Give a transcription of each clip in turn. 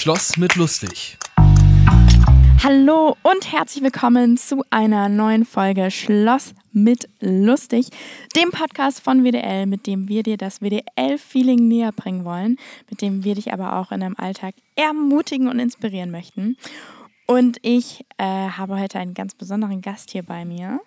Schloss mit lustig. Hallo und herzlich willkommen zu einer neuen Folge Schloss mit lustig, dem Podcast von WDL, mit dem wir dir das WDL-Feeling näher bringen wollen, mit dem wir dich aber auch in deinem Alltag ermutigen und inspirieren möchten. Und ich äh, habe heute einen ganz besonderen Gast hier bei mir,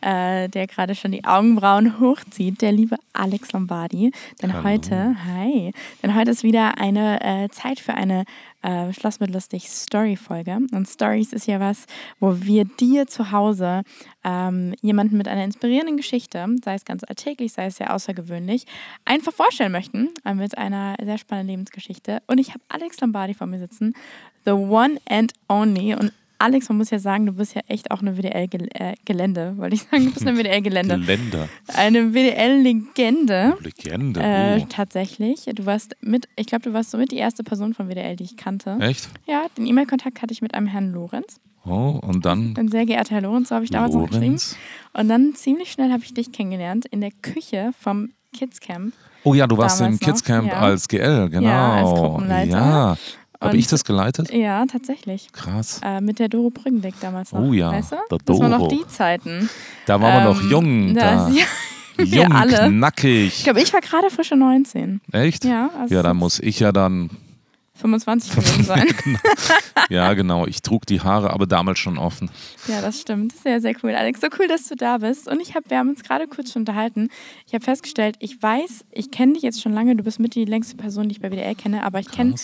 äh, der gerade schon die Augenbrauen hochzieht, der liebe Alex Lombardi. Denn Hallo. heute, hi, denn heute ist wieder eine äh, Zeit für eine äh, Schloss mit lustig Story-Folge. Und Stories ist ja was, wo wir dir zu Hause ähm, jemanden mit einer inspirierenden Geschichte, sei es ganz alltäglich, sei es sehr außergewöhnlich, einfach vorstellen möchten äh, mit einer sehr spannenden Lebensgeschichte. Und ich habe Alex Lombardi vor mir sitzen, the one and only. Und Alex, man muss ja sagen, du bist ja echt auch eine WDL-Gelände, wollte ich sagen. Du bist eine WDL-Gelände. Geländer. Eine WDL-Legende. Legende. Äh, oh. tatsächlich. Du warst mit, ich glaube, du warst somit die erste Person von WDL, die ich kannte. Echt? Ja, den E-Mail-Kontakt hatte ich mit einem Herrn Lorenz. Oh, und dann Ein sehr geehrter Herr Lorenz, so habe ich damals noch geschrieben. Lorenz. Und dann ziemlich schnell habe ich dich kennengelernt in der Küche vom Kids Camp. Oh ja, du warst im Kids noch, Camp ja. als GL, genau. Ja, als Gruppenleiter. Ja. Habe ich das geleitet? Ja, tatsächlich. Krass. Äh, mit der Doro Brüggendick damals noch. Oh ja, weißt du? der Das waren noch Doro. die Zeiten. Da waren wir noch Ähm, jung. da- Da. ja, wir Jung, alle. Ich knackig. glaube, ich war gerade frische 19. Echt? Ja, also Ja, dann jetzt muss ich ja dann. 25 gewesen sein. Ja, genau. Ich trug die Haare aber damals schon offen. Ja, das stimmt. Sehr, sehr cool. Alex, so cool, dass du da bist. Und ich hab, wir haben uns gerade kurz schon unterhalten. Ich habe festgestellt, ich weiß, ich kenne dich jetzt schon lange, du bist mit die längste Person, die ich bei WDR kenne, aber ich kenne.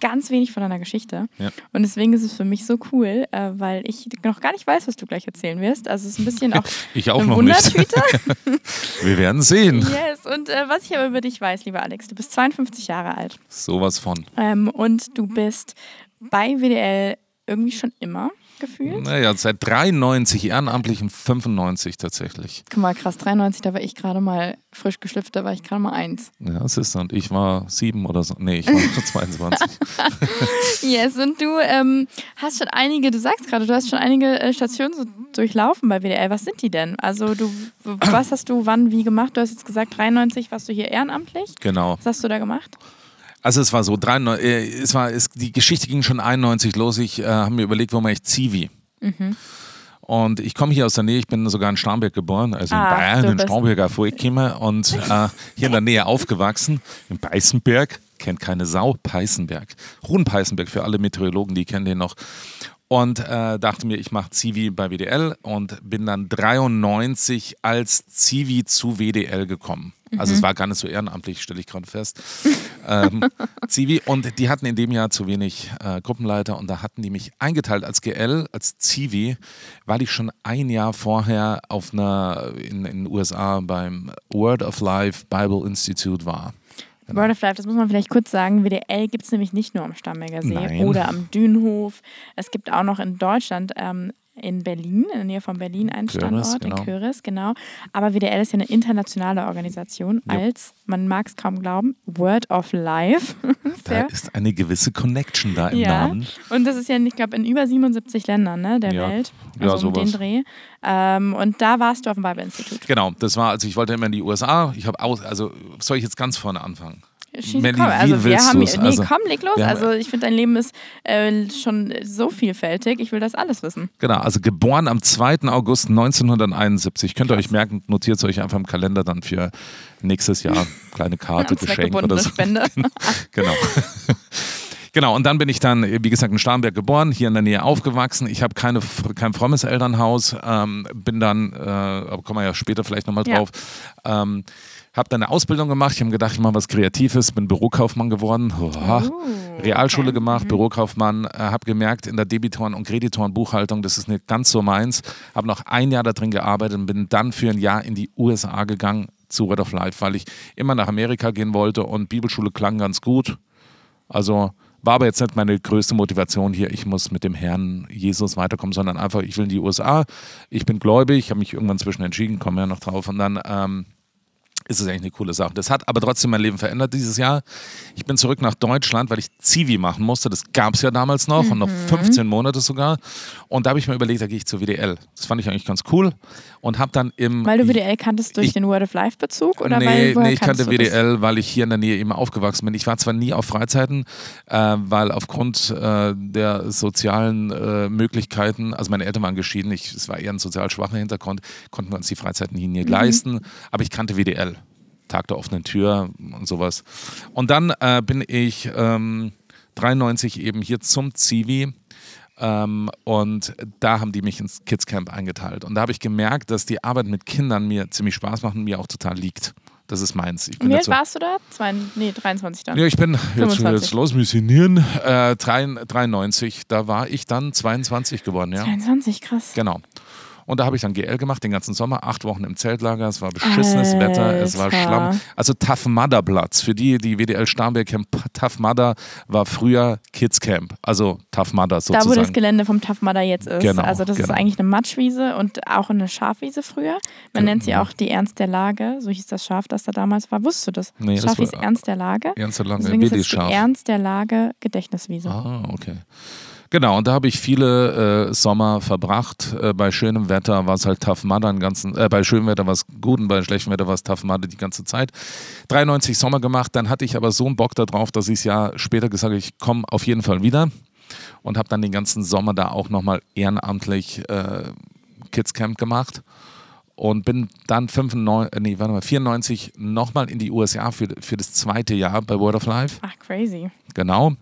Ganz wenig von deiner Geschichte. Ja. Und deswegen ist es für mich so cool, äh, weil ich noch gar nicht weiß, was du gleich erzählen wirst. Also es ist ein bisschen auch Ich auch eine noch nicht. Wundertüte. Wir werden sehen. yes. Und äh, was ich aber über dich weiß, lieber Alex, du bist 52 Jahre alt. Sowas von. Ähm, und du bist bei WDL irgendwie schon immer gefühlt. Naja, seit 93 ehrenamtlich und 95 tatsächlich. Guck mal, krass, 93, da war ich gerade mal frisch geschlüpft, da war ich gerade mal eins. Ja, das ist und ich war sieben oder so. Nee, ich war schon 22. Yes, und du ähm, hast schon einige, du sagst gerade, du hast schon einige äh, Stationen so durchlaufen bei WDL. Was sind die denn? Also du, was hast du wann wie gemacht? Du hast jetzt gesagt, 93 warst du hier ehrenamtlich. genau. Was hast du da gemacht? Also es war so, 93, äh, es war, es, die Geschichte ging schon 91 los. Ich äh, habe mir überlegt, wo mache ich Zivi? Mhm. Und ich komme hier aus der Nähe, ich bin sogar in Starnberg geboren, also Ah, in Bayern, in Starnberger vorgekommen und äh, hier in der Nähe aufgewachsen, in Peißenberg, kennt keine Sau, Peißenberg. Hohenpeißenberg für alle Meteorologen, die kennen den noch. Und äh, dachte mir, ich mache Zivi bei WDL und bin dann 93 als Zivi zu WDL gekommen. Also Mhm. es war gar nicht so ehrenamtlich, stelle ich gerade fest. ähm, Zivi und die hatten in dem Jahr zu wenig äh, Gruppenleiter und da hatten die mich eingeteilt als GL, als Zivi, weil ich schon ein Jahr vorher auf einer in, in den USA beim Word of Life Bible Institute war. Word of Life, das muss man vielleicht kurz sagen. WDL gibt es nämlich nicht nur am Starnberger See Nein. oder am Dünenhof. Es gibt auch noch in Deutschland, ähm, in Berlin, in der Nähe von Berlin, Köris, Standort, genau. in Köris, genau. Aber WDL ist ja eine internationale Organisation Ja. als, man mag es kaum glauben, Word of Life. Da ist eine gewisse Connection da im ja. Namen. Und das ist ja, ich glaube, in über 77 Ländern ne, der Ja. Welt. Ja, Also um den sowas. Dreh. Ähm, und da warst du auf dem Bible Institut. Genau, das war, also ich wollte immer in die USA. Ich habe aus, also soll ich jetzt ganz vorne anfangen? Schieß, Melli, komm, wie also wir haben nee, Also, komm, leg los. Also ich finde, dein Leben ist äh, schon so vielfältig. Ich will das alles wissen. Genau, also geboren am 2. August 1971. Könnt ihr euch merken, notiert es euch einfach im Kalender dann für nächstes Jahr. Kleine Karte, Geschenk oder so. Spende. Genau. Genau, und dann bin ich dann, wie gesagt, in Starnberg geboren, hier in der Nähe aufgewachsen. Ich habe keine, kein frommes Elternhaus, ähm, bin dann, äh, aber kommen wir ja später vielleicht nochmal Ja. drauf, ähm, habe dann eine Ausbildung gemacht. Ich habe gedacht, ich mache was Kreatives, bin Bürokaufmann geworden. Oha. Oh, Realschule okay. gemacht, Bürokaufmann, äh, habe gemerkt, in der Debitoren- und Kreditorenbuchhaltung, das ist nicht ganz so meins. Habe noch ein Jahr da drin gearbeitet und bin dann für ein Jahr in die USA gegangen zu Word of Life, weil ich immer nach Amerika gehen wollte und Bibelschule klang ganz gut. Also war aber jetzt nicht meine größte Motivation hier, ich muss mit dem Herrn Jesus weiterkommen, sondern einfach, ich will in die USA, ich bin gläubig, ich habe mich irgendwann zwischen entschieden, kommen wir ja noch drauf und dann ähm, ist es eigentlich eine coole Sache. Das hat aber trotzdem mein Leben verändert dieses Jahr. Ich bin zurück nach Deutschland, weil ich Zivi machen musste. Das gab es ja damals noch mhm. und noch 15 Monate sogar. Und da habe ich mir überlegt, da gehe ich zur WDL. Das fand ich eigentlich ganz cool und habe dann im... Weil du WDL kanntest durch ich, den Word of Life Bezug? Oder nee, weil, nee ich kannte WDL, weil ich hier in der Nähe eben aufgewachsen bin. Ich war zwar nie auf Freizeiten, äh, weil aufgrund äh, der sozialen äh, Möglichkeiten, also meine Eltern waren geschieden, ich, es war eher ein sozial schwacher Hintergrund, konnten wir uns die Freizeiten hier nie mhm. leisten, aber ich kannte WDL. Tag der offenen Tür und sowas. Und dann äh, bin ich ähm, 93 eben hier zum Zivi. Ähm, und da haben die mich ins Kids Camp eingeteilt. Und da habe ich gemerkt, dass die Arbeit mit Kindern mir ziemlich Spaß macht und mir auch total liegt. Das ist meins. Ich bin Wie alt warst du da? Zwei, nee, 23 dann. Ja, ich bin, jetzt, jetzt los missionieren, äh, 93, da war ich dann 22 geworden. Ja. 22, krass. Genau. Und da habe ich dann GL gemacht, den ganzen Sommer, acht Wochen im Zeltlager. Es war beschissenes Alter. Wetter, es war Schlamm. Also Tough Mudder Platz. Für die, die WDL Starnberg Camp, Tough Mudder war früher Kids Camp. Also Tough Mudder sozusagen. Da, wo das Gelände vom Tough Mudder jetzt ist. Genau, also das genau. ist eigentlich eine Matschwiese und auch eine Schafwiese früher. Man ja, nennt sie auch die Ernst der Lage. So hieß das Schaf, das da damals war. Wusstest du das? Nee, Schaf hieß Ernst der Lage. Ernst der Lage, Deswegen ist es die Ernst der Lage Gedächtniswiese. Ah, okay. Genau, und da habe ich viele äh, Sommer verbracht. Äh, bei schönem Wetter war es halt Tough Mudder ganzen, äh, bei schönem Wetter war es gut und bei schlechtem Wetter war es Tough Mudder die ganze Zeit. 93 Sommer gemacht, dann hatte ich aber so einen Bock darauf, dass ich es ja später gesagt habe, ich komme auf jeden Fall wieder und habe dann den ganzen Sommer da auch nochmal ehrenamtlich äh, Kids Camp gemacht und bin dann 95, äh, nee, warte mal, 94 nochmal in die USA für, für das zweite Jahr bei Word of Life. Ach, crazy. Genau.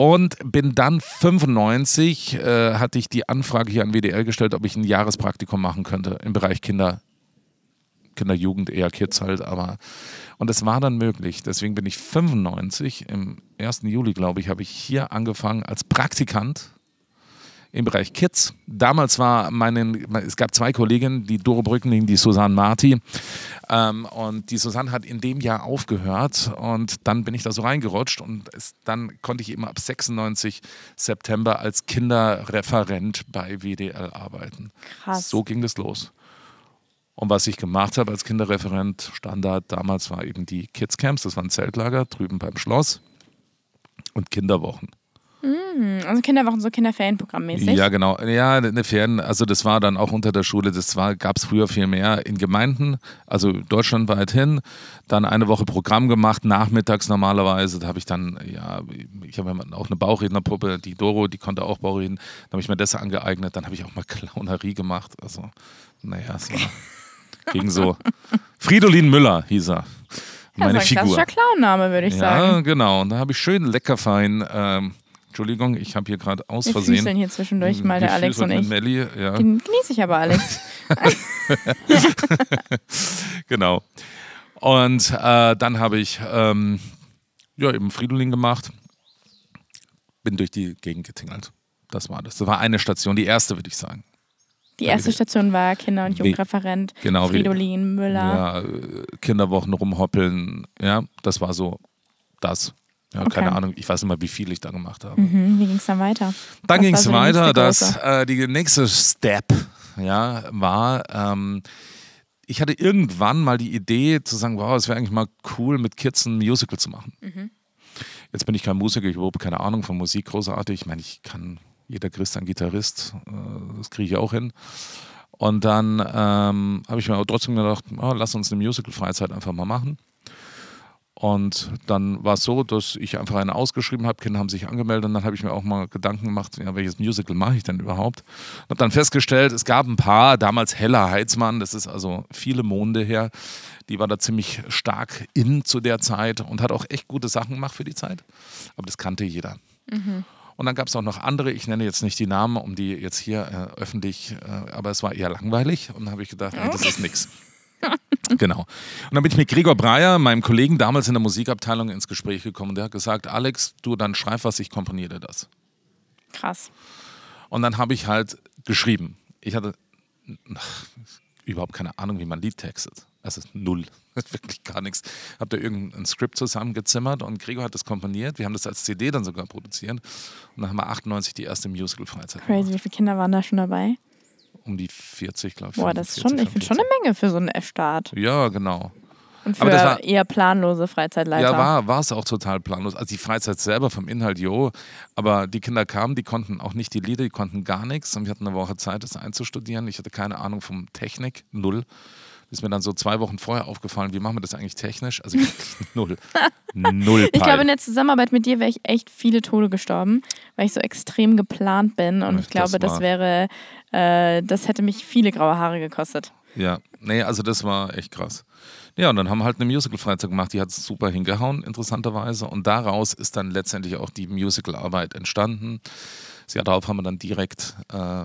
Und bin dann 95, äh, hatte ich die Anfrage hier an WDL gestellt, ob ich ein Jahrespraktikum machen könnte im Bereich Kinder, Kinderjugend, eher Kids halt, aber und es war dann möglich. Deswegen bin ich 95, im 1. Juli, glaube ich, habe ich hier angefangen als Praktikant im Bereich Kids. Damals war meine, es gab zwei Kolleginnen, die Doro Brückening, die Susanne Marti. Ähm, und die Susanne hat in dem Jahr aufgehört und dann bin ich da so reingerutscht und es, dann konnte ich eben ab 96 September als Kinderreferent bei WDL arbeiten. Krass. So ging das los. Und was ich gemacht habe als Kinderreferent, Standard damals war eben die Kids Camps, das waren Zeltlager drüben beim Schloss und Kinderwochen. Mhm, also Kinderwochen, so Kinderferienprogrammmäßig. Ja, genau. Ja, eine Ferien, also das war dann auch unter der Schule, das gab es früher viel mehr in Gemeinden, also deutschlandweit hin. Dann eine Woche Programm gemacht, nachmittags normalerweise. Da habe ich dann, ja, ich habe auch eine Bauchrednerpuppe, die Doro, die konnte auch Bauchreden. Da habe ich mir das angeeignet. Dann habe ich auch mal Clownerie gemacht. Also, naja, es war gegen so. Fridolin Müller hieß er. Meine ja, so ein Figur. Clownname, würde ich ja, sagen. Ja, genau. Und da habe ich schön leckerfein ähm, Entschuldigung, ich habe hier gerade aus Wir Versehen. Wir hier zwischendurch mal der Alex und ich. Melli, ja. Genieße ich aber, Alex. genau. Und äh, dann habe ich ähm, ja, eben Fridolin gemacht, bin durch die Gegend getingelt. Das war das. Das war eine Station, die erste, würde ich sagen. Die erste Station war Kinder- und Jugendreferent, genau, Fridolin, Müller. Ja, Kinderwochen rumhoppeln, ja, das war so das. Ja, okay. keine Ahnung, ich weiß nicht mal, wie viel ich da gemacht habe. Mhm, wie ging es dann weiter? Dann ging es weiter, dass äh, die nächste Step ja, war, ähm, ich hatte irgendwann mal die Idee zu sagen, wow, es wäre eigentlich mal cool, mit Kids ein Musical zu machen. Mhm. Jetzt bin ich kein Musiker, ich habe keine Ahnung von Musik großartig. Ich meine, ich kann, jeder Christ ein Gitarrist, äh, das kriege ich auch hin. Und dann ähm, habe ich mir aber trotzdem gedacht, oh, lass uns eine Musical-Freizeit einfach mal machen. Und dann war es so, dass ich einfach eine ausgeschrieben habe, Kinder haben sich angemeldet und dann habe ich mir auch mal Gedanken gemacht, ja, welches Musical mache ich denn überhaupt? Und habe dann festgestellt, es gab ein paar, damals Hella Heitzmann, das ist also viele Monde her, die war da ziemlich stark in zu der Zeit und hat auch echt gute Sachen gemacht für die Zeit. Aber das kannte jeder. Mhm. Und dann gab es auch noch andere, ich nenne jetzt nicht die Namen, um die jetzt hier äh, öffentlich, äh, aber es war eher langweilig und dann habe ich gedacht, nee, das ist nichts. genau. Und dann bin ich mit Gregor Breyer, meinem Kollegen damals in der Musikabteilung, ins Gespräch gekommen. Der hat gesagt, Alex, du dann schreib was, ich komponiere das. Krass. Und dann habe ich halt geschrieben. Ich hatte ach, überhaupt keine Ahnung, wie man Lied textet. Es ist null. Wirklich gar nichts. Habe da irgendein Skript zusammengezimmert und Gregor hat das komponiert. Wir haben das als CD dann sogar produziert. Und dann haben wir 98 die erste Musical-Freizeit. Crazy, wie viele Kinder waren da schon dabei? Um die 40, glaube ich. Boah, das ist schon, ich finde schon eine Menge für so einen F-Start. Ja, genau. Und für Aber das war- eher planlose Freizeitleiter. Ja, war, war es auch total planlos. Also die Freizeit selber vom Inhalt, jo. Aber die Kinder kamen, die konnten auch nicht die Lieder, die konnten gar nichts. Und wir hatten eine Woche Zeit, das einzustudieren. Ich hatte keine Ahnung vom Technik, null. Ist mir dann so zwei Wochen vorher aufgefallen, wie machen wir das eigentlich technisch? Also null. null Ich glaube, Peil. in der Zusammenarbeit mit dir wäre ich echt viele Tode gestorben, weil ich so extrem geplant bin. Und Ja, ich glaube, das das, wäre, äh, das hätte mich viele graue Haare gekostet. Ja, nee, also das war echt krass. Ja, und dann haben wir halt eine Musical-Freizeit gemacht, die hat super hingehauen, interessanterweise. Und daraus ist dann letztendlich auch die Musical-Arbeit entstanden. Jahr darauf haben wir dann direkt äh,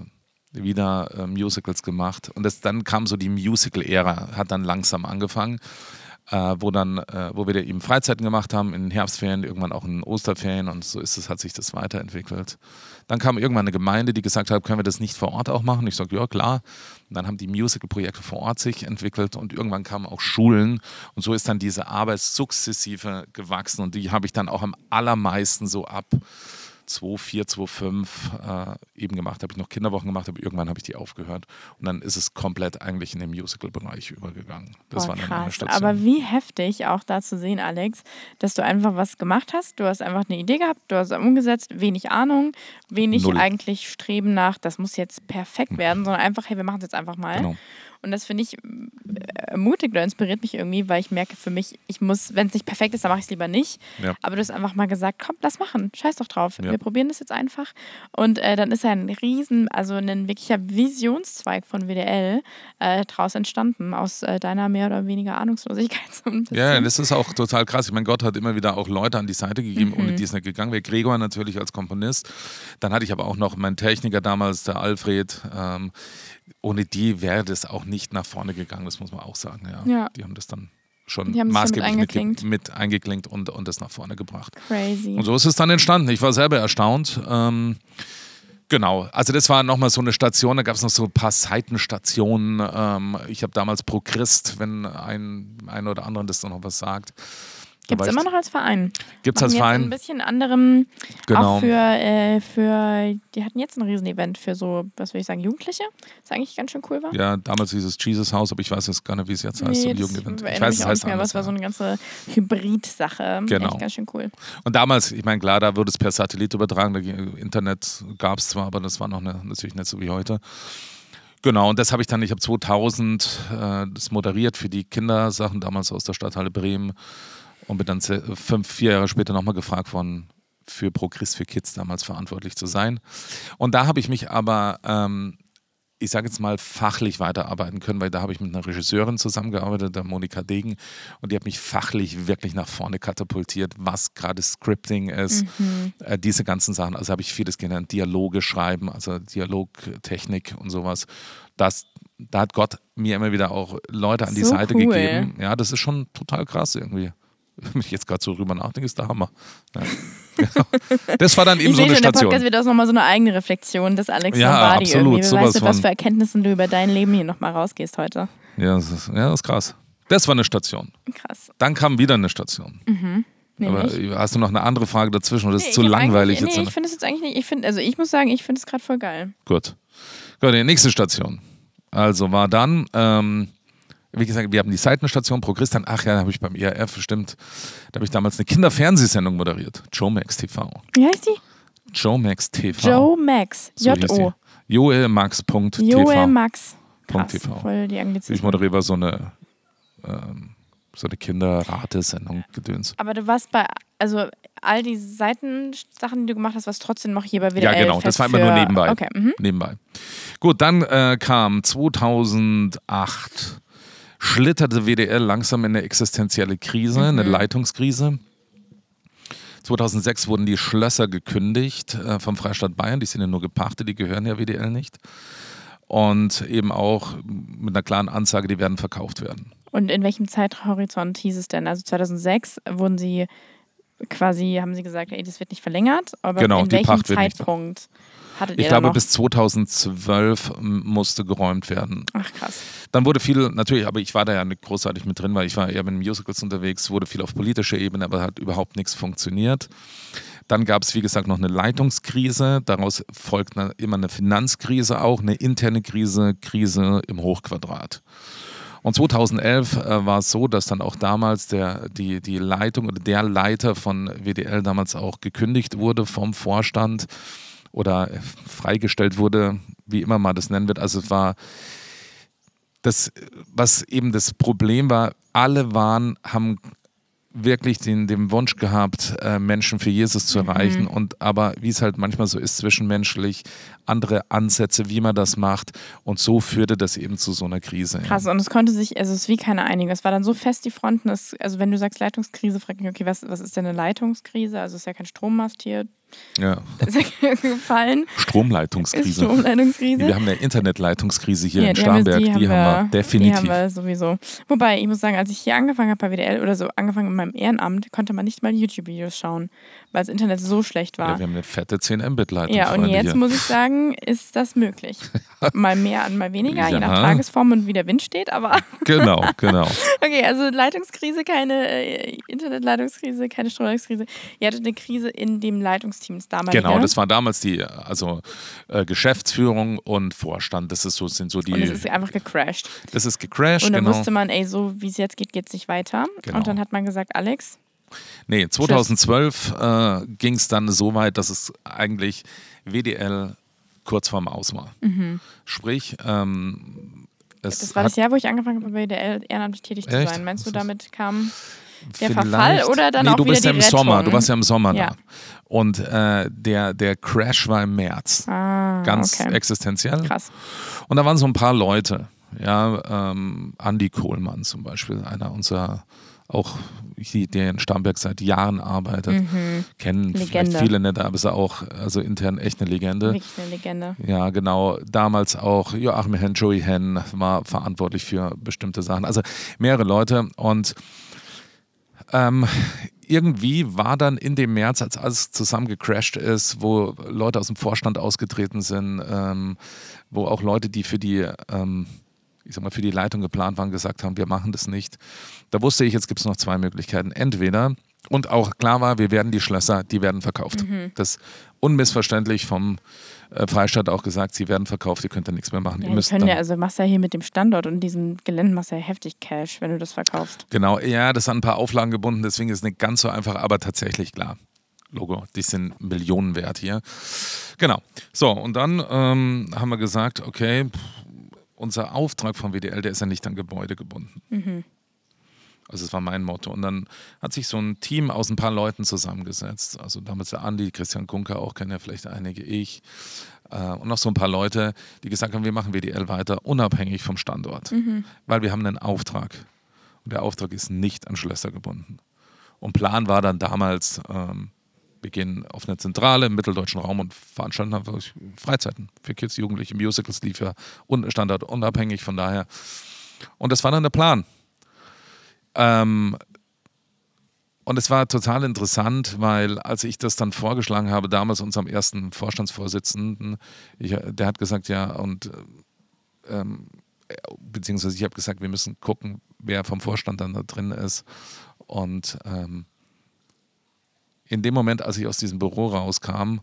wieder äh, Musicals gemacht. Und das, dann kam so die Musical-Ära, hat dann langsam angefangen. Äh, wo dann, äh, wo wir eben Freizeiten gemacht haben, in Herbstferien, irgendwann auch in Osterferien und so ist es, hat sich das weiterentwickelt. Dann kam irgendwann eine Gemeinde, die gesagt hat, können wir das nicht vor Ort auch machen? Ich sage, ja klar. Und dann haben die Musical-Projekte vor Ort sich entwickelt und irgendwann kamen auch Schulen und so ist dann diese Arbeit sukzessive gewachsen und die habe ich dann auch am allermeisten so ab 2004, 2005 äh, eben gemacht, habe ich noch Kinderwochen gemacht, aber irgendwann habe ich die aufgehört und dann ist es komplett eigentlich in den Musical-Bereich übergegangen. Das Boah, war dann meine krass. Station. Aber wie heftig auch da zu sehen, Alex, dass du einfach was gemacht hast. Du hast einfach eine Idee gehabt, du hast es umgesetzt, wenig Ahnung, wenig Null. eigentlich Streben nach, das muss jetzt perfekt werden, sondern einfach, hey, wir machen es jetzt einfach mal. Genau. Und das finde ich äh, ermutigt oder inspiriert mich irgendwie, weil ich merke für mich, ich muss, wenn es nicht perfekt ist, dann mache ich es lieber nicht. Ja. Aber du hast einfach mal gesagt, komm, lass machen, scheiß doch drauf. Ja. Wir probieren das jetzt einfach. Und äh, dann ist ja ein riesen, also ein wirklicher Visionszweig von WDL äh, daraus entstanden, aus äh, deiner mehr oder weniger Ahnungslosigkeit. So. Ja, das ist auch total krass. Ich meine, Gott hat immer wieder auch Leute an die Seite gegeben, ohne die es nicht gegangen wäre. Gregor natürlich als Komponist. Dann hatte ich aber auch noch meinen Techniker damals, der Alfred. Ähm, ohne die wäre das auch nicht nach vorne gegangen, das muss man auch sagen. Ja. Ja. Die haben das dann schon mit maßgeblich mit, eingeklinkt. mit eingeklinkt und, und das nach vorne gebracht. Crazy. Und so ist es dann entstanden. Ich war selber erstaunt. Ähm, genau, also das war nochmal so eine Station, da gab es noch so ein paar Seitenstationen. Ähm, ich habe damals Pro Christ, wenn ein, ein oder anderen das dann noch was sagt. Gibt es immer noch als Verein. Gibt es als Verein? Ein bisschen anderem, Genau. auch für, äh, für, die hatten jetzt ein Riesen-Event für so, was will ich sagen, Jugendliche. Das eigentlich ganz schön cool war. Ja, damals dieses Jesus Haus, aber ich weiß jetzt gar nicht, wie es jetzt heißt, so ein das Jugendevent. Ich weiß, es auch heißt nicht mehr, aber anders. es war so eine ganze Hybrid-Sache. Genau. Echt ganz schön cool. Und damals, ich meine, klar, da wurde es per Satellit übertragen, Internet gab es zwar, aber das war noch eine, natürlich nicht so wie heute. Genau, und das habe ich dann, ich habe 2000 äh, das moderiert für die Kindersachen, damals aus der Stadthalle Bremen und bin dann fünf, vier Jahre später nochmal gefragt worden, für Pro Christ für Kids damals verantwortlich zu sein. Und da habe ich mich aber, ähm, ich sage jetzt mal, fachlich weiterarbeiten können, weil da habe ich mit einer Regisseurin zusammengearbeitet, der Monika Degen, und die hat mich fachlich wirklich nach vorne katapultiert, was gerade Scripting ist, äh, diese ganzen Sachen. Also habe ich vieles gelernt, Dialoge schreiben, also Dialogtechnik und sowas. Das, da hat Gott mir immer wieder auch Leute an die So Seite cool. gegeben. Ja, das ist schon total krass irgendwie. Wenn ich jetzt gerade so drüber nachdenke, ist der Hammer. Ja. Das war dann eben Ich so eine schon, der Station. Podcast wird auch nochmal so eine eigene Reflexion des Alex Ja, Lombardi absolut, irgendwie. Wer weiß, was für Erkenntnissen du über dein Leben hier nochmal rausgehst heute. Ja, das ist, ja, das ist krass. Das war eine Station. Krass. Dann kam wieder eine Station. Aber Nämlich? äh, hast du noch eine andere Frage dazwischen oder ist Nee, es zu langweilig jetzt? Nee, ich finde es jetzt eigentlich nicht. Ich finde, also ich muss sagen, ich finde es gerade voll geil. Gut. Gut, die nächste Station. Also war dann, ähm, wie gesagt, wir haben die Seitenstation Pro Christian. Ach ja, da habe ich beim ERF, stimmt. Da habe ich damals eine Kinderfernsehsendung moderiert. Joe Max TV. Wie heißt die? Joe Max TV. Joe Max. So J-O. die. Joelmax.tv. Joel Max. Punkt Krass, TV. voll die Ich moderiere so eine, ähm, so eine Kinderratesendung gedöns. Aber du warst bei, also all die Seitensachen, die du gemacht hast, warst trotzdem noch hier bei WDL Ja, genau. Das war immer nur nebenbei. Okay, mhm. Nebenbei. Gut, dann äh, kam 2008, schlitterte WDL langsam in eine existenzielle Krise, eine Leitungskrise. 2006 wurden die Schlösser gekündigt äh, vom Freistaat Bayern. Die sind ja nur gepachtet, die gehören ja WDL nicht. Und eben auch mit einer klaren Ansage, die werden verkauft werden. Und in welchem Zeithorizont hieß es denn? Also 2006 wurden sie quasi, haben sie gesagt, ey, das wird nicht verlängert, aber Genau, in die welchem Pacht wird nicht- Zeitpunkt hattet Ich glaube, bis 2012 m, musste geräumt werden. Ach krass. Dann wurde viel, natürlich, aber ich war da ja nicht großartig mit drin, weil ich war eher mit Musicals unterwegs, wurde viel auf politischer Ebene, aber hat überhaupt nichts funktioniert. Dann gab es, wie gesagt, noch eine Leitungskrise. Daraus folgt eine, immer eine Finanzkrise auch, eine interne Krise, Krise im Hochquadrat. Und 2011 äh, war es so, dass dann auch damals der, die, die Leitung oder der Leiter von WDL damals auch gekündigt wurde vom Vorstand oder freigestellt wurde, wie immer man das nennen wird. Also es war das, was eben das Problem war, alle waren, haben wirklich den, den Wunsch gehabt, äh, Menschen für Jesus zu erreichen. Mhm. Und aber wie es halt manchmal so ist, zwischenmenschlich, andere Ansätze, wie man das macht. Und so führte das eben zu so einer Krise. Krass, ja. und es konnte sich, also es ist wie keine Einigung. Es war dann so fest, die Fronten, es, also wenn du sagst Leitungskrise, frag mich, okay, was, was ist denn eine Leitungskrise? Also es ist ja kein Strommast hier, ja. Gefallen. Stromleitungskrise. Stromleitungskrise. Wir haben eine Internetleitungskrise hier ja, in Starnberg. Die, haben, die haben wir, definitiv. Die haben wir sowieso. Wobei, ich muss sagen, als ich hier angefangen habe bei WDL oder so angefangen mit meinem Ehrenamt, konnte man nicht mal YouTube-Videos schauen, weil das Internet so schlecht war. Ja, wir haben eine fette 10 Mbit-Leitung. Ja, und jetzt hier. muss ich sagen, ist das möglich. mal mehr und mal weniger, ja. je nach Tagesform und wie der Wind steht, aber. genau, genau. Okay, also Leitungskrise, keine äh, Internetleitungskrise, keine Stromleitungskrise. Ihr hattet eine Krise in dem Leitungsteams damals. Genau, das war damals die also äh, Geschäftsführung und Vorstand. Das ist so, sind so die. Und es ist einfach gecrashed. Das ist gecrashed. Und dann genau. wusste man, ey, so wie es jetzt geht, geht es nicht weiter. Genau. Und dann hat man gesagt, Alex. Nee, 2012 äh, ging es dann so weit, dass es eigentlich WDL kurz vorm Aus war. Mhm. Sprich, ähm, es das war das Jahr, wo ich angefangen habe, bei WDL ehrenamtlich tätig zu sein. Meinst du, damit kam der Verfall oder dann nee, auch du bist wieder ja im Rettung? Sommer, du warst ja im Sommer ja. da. Und äh, der, der Crash war im März. Ah, Ganz okay. existenziell. Krass. Und da waren so ein paar Leute. Ja, ähm, Andy Kohlmann zum Beispiel, einer unserer auch der in Starnberg seit Jahren arbeitet, mhm. kennen Legende. vielleicht viele nicht, aber ist er auch also intern echt eine Legende. Wirklich eine Legende. Ja, genau. Damals auch Joachim Henn, Joey Henn war verantwortlich für bestimmte Sachen. Also mehrere Leute und ähm, irgendwie war dann in dem März, als alles zusammen gecrashed ist, wo Leute aus dem Vorstand ausgetreten sind, ähm, wo auch Leute, die für die ähm, ich sag mal, für die Leitung geplant waren, gesagt haben, wir machen das nicht. Da wusste ich, jetzt gibt es noch zwei Möglichkeiten. Entweder, und auch klar war, wir werden die Schlösser, die werden verkauft. Mhm. Das unmissverständlich vom äh, Freistaat auch gesagt, sie werden verkauft, ihr könnt da nichts mehr machen. Ja, ihr müsst können ja, also machst ja hier mit dem Standort und diesem Gelände machst ja heftig Cash, wenn du das verkaufst. Genau, ja, das an ein paar Auflagen gebunden, deswegen ist es nicht ganz so einfach, aber tatsächlich klar. Logo, die sind Millionen wert hier. Genau. So, und dann ähm, haben wir gesagt, okay, unser Auftrag vom WDL, der ist ja nicht an Gebäude gebunden. Mhm. Also das war mein Motto. Und dann hat sich so ein Team aus ein paar Leuten zusammengesetzt. Also damals der Andi, Christian Gunker auch, kennen ja vielleicht einige, ich. Äh, und noch so ein paar Leute, die gesagt haben, wir machen WDL weiter, unabhängig vom Standort. Mhm. Weil wir haben einen Auftrag. Und der Auftrag ist nicht an Schlösser gebunden. Und Plan war dann damals, ähm, wir gehen auf eine Zentrale im mitteldeutschen Raum und veranstalten einfach Freizeiten für Kids, Jugendliche, Musicals lief ja Standard unabhängig von daher. Und das war dann der Plan. Ähm, und es war total interessant, weil als ich das dann vorgeschlagen habe, damals unserem ersten Vorstandsvorsitzenden, ich, der hat gesagt, ja, und ähm, beziehungsweise ich habe gesagt, wir müssen gucken, wer vom Vorstand dann da drin ist. Und ähm, in dem Moment, als ich aus diesem Büro rauskam,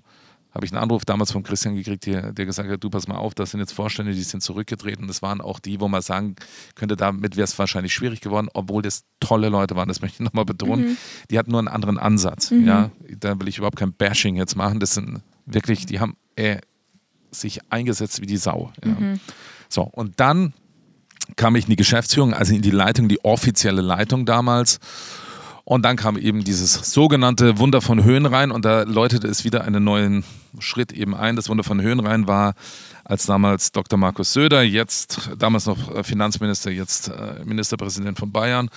habe ich einen Anruf damals von Christian gekriegt, der, der gesagt hat, du pass mal auf, das sind jetzt Vorstände, die sind zurückgetreten. Das waren auch die, wo man sagen könnte, damit wäre es wahrscheinlich schwierig geworden, obwohl das tolle Leute waren, das möchte ich nochmal betonen. Mhm. Die hatten nur einen anderen Ansatz. Mhm. Ja? Da will ich überhaupt kein Bashing jetzt machen. Das sind wirklich, die haben äh, sich eingesetzt wie die Sau. Ja? Mhm. So, und dann kam ich in die Geschäftsführung, also in die Leitung, die offizielle Leitung damals. Und dann kam eben dieses sogenannte Wunder von Höhenrhein und da läutete es wieder einen neuen Schritt eben ein. Das Wunder von Höhenrhein war, als damals Dr. Markus Söder, jetzt damals noch Finanzminister, jetzt äh, Ministerpräsident von Bayern,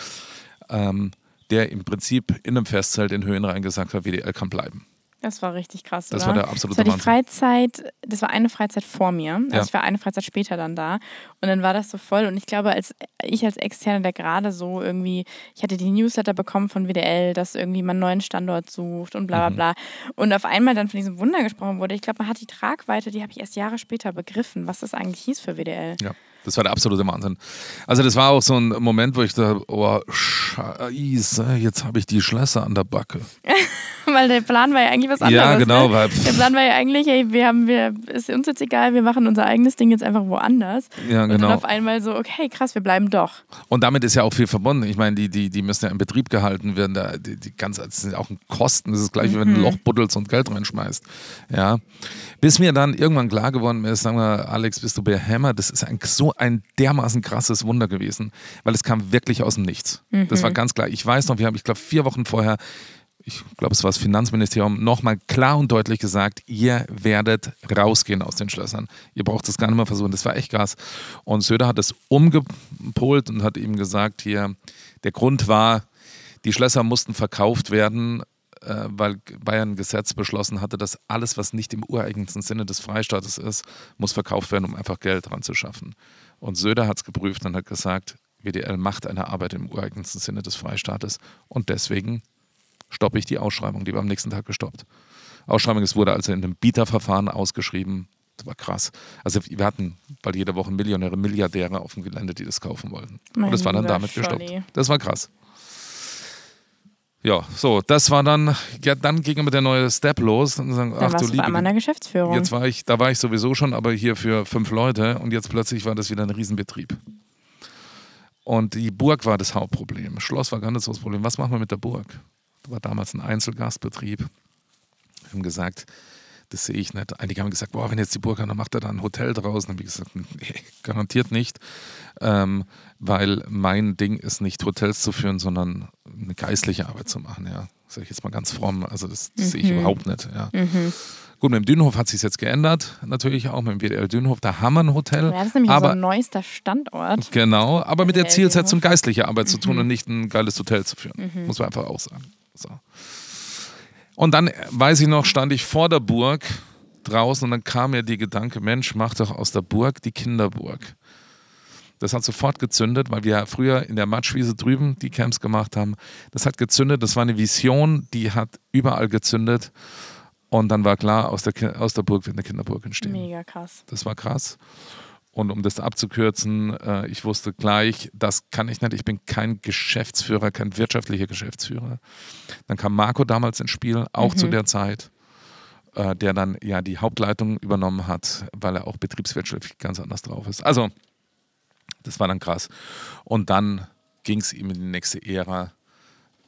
ähm, der im Prinzip in einem Festzelt in Höhenrhein gesagt hat, WDL kann bleiben. Das war richtig krass. Das oder? war der absolute Das war die Wahnsinn. Freizeit, das war eine Freizeit vor mir. Also Ja. ich war eine Freizeit später dann da. Und dann war das so voll. Und ich glaube, als ich als Externe, der gerade so irgendwie, ich hatte die Newsletter bekommen von WDL, dass irgendwie man einen neuen Standort sucht und bla Mhm. bla bla. Und auf einmal dann von diesem Wunder gesprochen wurde. Ich glaube, man hat die Tragweite, die habe ich erst Jahre später begriffen, was das eigentlich hieß für WDL. Ja, das war der absolute Wahnsinn. Also das war auch so ein Moment, wo ich dachte, oh, scheiße, jetzt habe ich die Schlösser an der Backe. weil der Plan war ja eigentlich was anderes. Ja, genau. Ne? Der Plan war ja eigentlich, hey, wir haben, wir, ist uns jetzt egal, wir machen unser eigenes Ding jetzt einfach woanders. Ja, Und genau. dann auf einmal so, okay, krass, wir bleiben doch. Und damit ist ja auch viel verbunden. Ich meine, die, die, die müssen ja in Betrieb gehalten werden. Da, die, die ganz, das sind auch Kosten. Das ist gleich, wie wenn du ein Loch buddelst und Geld reinschmeißt. Ja. Bis mir dann irgendwann klar geworden ist, sagen wir, Alex, bist du bei Hammer? Das ist ein, so ein dermaßen krasses Wunder gewesen, weil es kam wirklich aus dem Nichts. Das war ganz klar. Ich weiß noch, wir haben, ich glaube, vier Wochen vorher ich glaube, es war das Finanzministerium, nochmal klar und deutlich gesagt, ihr werdet rausgehen aus den Schlössern. Ihr braucht das gar nicht mehr versuchen. Das war echt krass. Und Söder hat es umgepolt und hat ihm gesagt, hier, der Grund war, die Schlösser mussten verkauft werden, äh, weil Bayern ein Gesetz beschlossen hatte, dass alles, was nicht im ureigensten Sinne des Freistaates ist, muss verkauft werden, um einfach Geld dran zu schaffen. Und Söder hat es geprüft und hat gesagt, WDL macht eine Arbeit im ureigensten Sinne des Freistaates und deswegen stoppe ich die Ausschreibung. Die war am nächsten Tag gestoppt. Ausschreibung, es wurde also in einem Bieterverfahren ausgeschrieben. Das war krass. Also wir hatten bald jede Woche Millionäre, Milliardäre auf dem Gelände, die das kaufen wollten. Mein und das war dann damit gestoppt. Scholli. Das war krass. Ja, so, das war dann, ja, dann ging immer der neue Step los. Und sagen, Dann ach du liebe der Geschäftsführung. Jetzt war ich, da war ich sowieso schon, aber hier für fünf Leute und jetzt plötzlich war das wieder ein Riesenbetrieb. Und die Burg war das Hauptproblem. Schloss war gar nicht so das Problem. Was machen wir mit der Burg? War damals ein Einzelgastbetrieb. Wir haben gesagt, das sehe ich nicht. Einige haben gesagt, boah, wenn jetzt die Burg hat, dann macht er da ein Hotel draußen. Dann habe ich gesagt, nee, garantiert nicht. Ähm, weil mein Ding ist nicht Hotels zu führen, sondern eine geistliche Arbeit zu machen, ja. Sag ich jetzt mal ganz fromm. Also das, das sehe ich überhaupt nicht, ja. Gut, mit dem Dünenhof hat sich jetzt geändert, natürlich auch mit dem WDL Dünenhof. Da haben wir ein Hotel. ja, das ist nämlich aber, so ein neuester Standort. Genau, aber mit der Zielsetzung, geistliche Arbeit zu tun und nicht ein geiles Hotel zu führen. Muss man einfach auch sagen. So. Und dann, äh, weiß ich noch, stand ich vor der Burg draußen und dann kam mir die Gedanke, Mensch, mach doch aus der Burg die Kinderburg. Das hat sofort gezündet, weil wir früher in der Matschwiese drüben die Camps gemacht haben. Das hat gezündet, das war eine Vision, die hat überall gezündet. Und dann war klar, aus der, aus der Burg wird eine Kinderburg entstehen. Mega krass. Das war krass. Und um das abzukürzen, äh, ich wusste gleich, das kann ich nicht. Ich bin kein Geschäftsführer, kein wirtschaftlicher Geschäftsführer. Dann kam Marco damals ins Spiel, auch zu der Zeit, äh, der dann ja die Hauptleitung übernommen hat, weil er auch betriebswirtschaftlich ganz anders drauf ist. Also, das war dann krass. Und dann ging es ihm in die nächste Ära,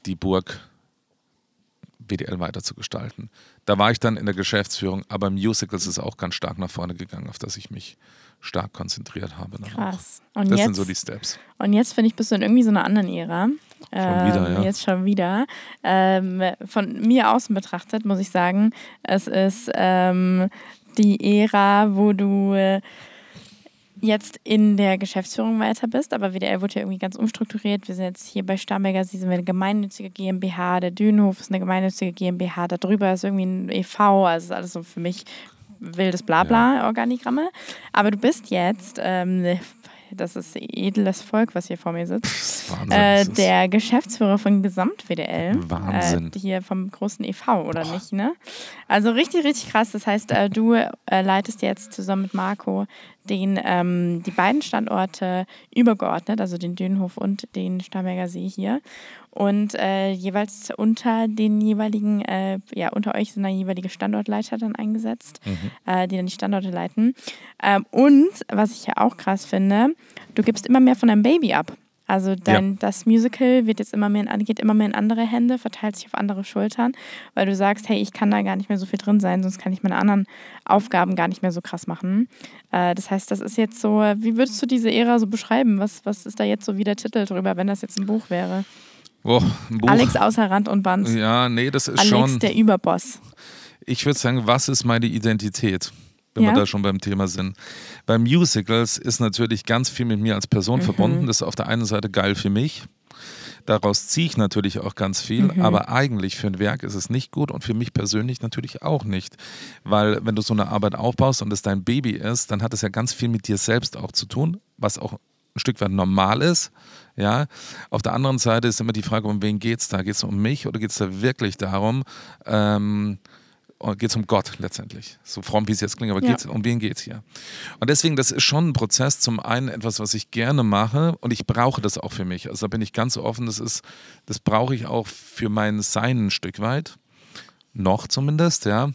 die Burg BDL weiter zu gestalten. Da war ich dann in der Geschäftsführung, aber Musicals ist auch ganz stark nach vorne gegangen, auf das ich mich stark konzentriert habe. Krass. Und Das jetzt, sind so die Steps. und jetzt finde ich, bist du in irgendwie so einer anderen Ära. Schon wieder, ja. Jetzt schon wieder. Ähm, von mir außen betrachtet muss ich sagen, es ist ähm, die Ära, wo du äh, jetzt in der Geschäftsführung weiter bist, aber WDL wurde ja irgendwie ganz umstrukturiert. Wir sind jetzt hier bei Starnberger, sie sind eine gemeinnützige GmbH, der Dünenhof ist eine gemeinnützige GmbH, darüber ist irgendwie ein e.V., also ist alles so für mich wildes Blabla-Organigramme. Aber du bist jetzt, ähm, das ist edles Volk, was hier vor mir sitzt, Wahnsinn. äh, der Geschäftsführer von Gesamt-WDL. Wahnsinn. Äh, hier vom großen e.V., oder nicht, ne? Also richtig, richtig krass. Das heißt, äh, du äh, leitest jetzt zusammen mit Marco den, ähm, die beiden Standorte übergeordnet, also den Dünenhof und den Starnberger See hier. Und äh, jeweils unter den jeweiligen, äh, ja, unter euch sind dann jeweilige Standortleiter dann eingesetzt, äh, die dann die Standorte leiten. Ähm, und was ich ja auch krass finde, du gibst immer mehr von deinem Baby ab. Also dein, das Musical wird jetzt immer mehr in, geht immer mehr in andere Hände, verteilt sich auf andere Schultern, weil du sagst, hey, ich kann da gar nicht mehr so viel drin sein, sonst kann ich meine anderen Aufgaben gar nicht mehr so krass machen. Äh, das heißt, das ist jetzt so, wie würdest du diese Ära so beschreiben? Was, was ist da jetzt so wie der Titel drüber, wenn das jetzt ein Buch wäre? Oh, ein Buch. Alex außer Rand und Band. Ja, nee, das ist Alex, schon. der Überboss. Ich würde sagen, was ist meine Identität? Wenn Ja. wir da schon beim Thema sind. Bei Musicals ist natürlich ganz viel mit mir als Mhm. Person verbunden. Das ist auf der einen Seite geil für mich. Daraus ziehe ich natürlich auch ganz viel, Mhm. aber eigentlich für ein Werk ist es nicht gut und für mich persönlich natürlich auch nicht. Weil wenn du so eine Arbeit aufbaust und es dein Baby ist, dann hat es ja ganz viel mit dir selbst auch zu tun, was auch ein Stück weit normal ist. Ja. Auf der anderen Seite ist immer die Frage, um wen geht es da? Geht es um mich oder geht es da wirklich darum, ähm, geht es um Gott letztendlich. So fromm, wie es jetzt klingt, aber Ja. geht's, um wen geht es hier? Und deswegen, das ist schon ein Prozess, zum einen etwas, was ich gerne mache und ich brauche das auch für mich. Also da bin ich ganz offen, das ist, das brauche ich auch für mein Sein ein Stück weit. noch zumindest, ja.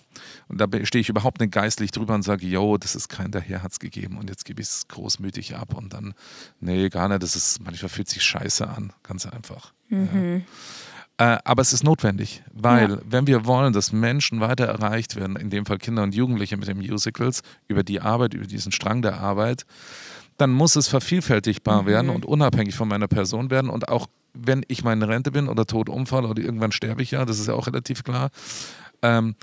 Und da stehe ich überhaupt nicht geistlich drüber und sage, yo, das ist kein, der Herr hat es gegeben und jetzt gebe ich es großmütig ab und dann, nee, gar nicht, das ist, manchmal fühlt sich scheiße an, ganz einfach. Mhm. Ja. Äh, aber es ist notwendig, weil ja. wenn wir wollen, dass Menschen weiter erreicht werden, in dem Fall Kinder und Jugendliche mit den Musicals, über die Arbeit, über diesen Strang der Arbeit, dann muss es vervielfältigbar mhm. werden und unabhängig von meiner Person werden und auch wenn ich meine Rente bin oder tot umfalle oder irgendwann sterbe ich ja, das ist ja auch relativ klar, ähm,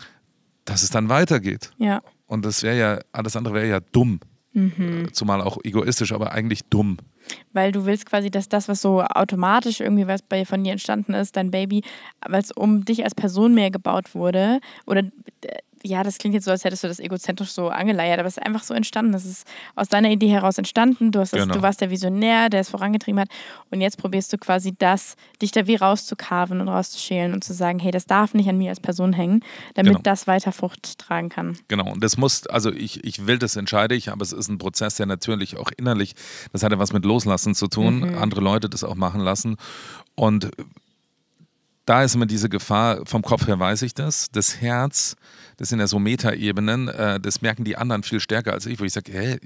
dass es dann weitergeht. Ja. Und das wäre ja, alles andere wäre ja dumm. Mhm. Zumal auch egoistisch, aber eigentlich dumm. Weil du willst quasi, dass das, was so automatisch irgendwie was bei von dir entstanden ist, dein Baby, weil es um dich als Person mehr gebaut wurde, oder ja, das klingt jetzt so, als hättest du das egozentrisch so angeleiert, aber es ist einfach so entstanden. Das ist aus deiner Idee heraus entstanden. Du, hast das, genau. du warst der Visionär, der es vorangetrieben hat. Und jetzt probierst du quasi das, dich da wie rauszukarven und rauszuschälen und zu sagen, hey, das darf nicht an mir als Person hängen, damit genau. das weiter Frucht tragen kann. Genau, und das muss, also ich, ich will, das entscheide ich, aber es ist ein Prozess, der natürlich auch innerlich, das hat ja was mit Loslassen zu tun, mhm. andere Leute das auch machen lassen. Und da ist immer diese Gefahr, vom Kopf her weiß ich das. Das Herz, das sind ja so Metaebenen, äh, das merken die anderen viel stärker als ich, wo ich sage, hä,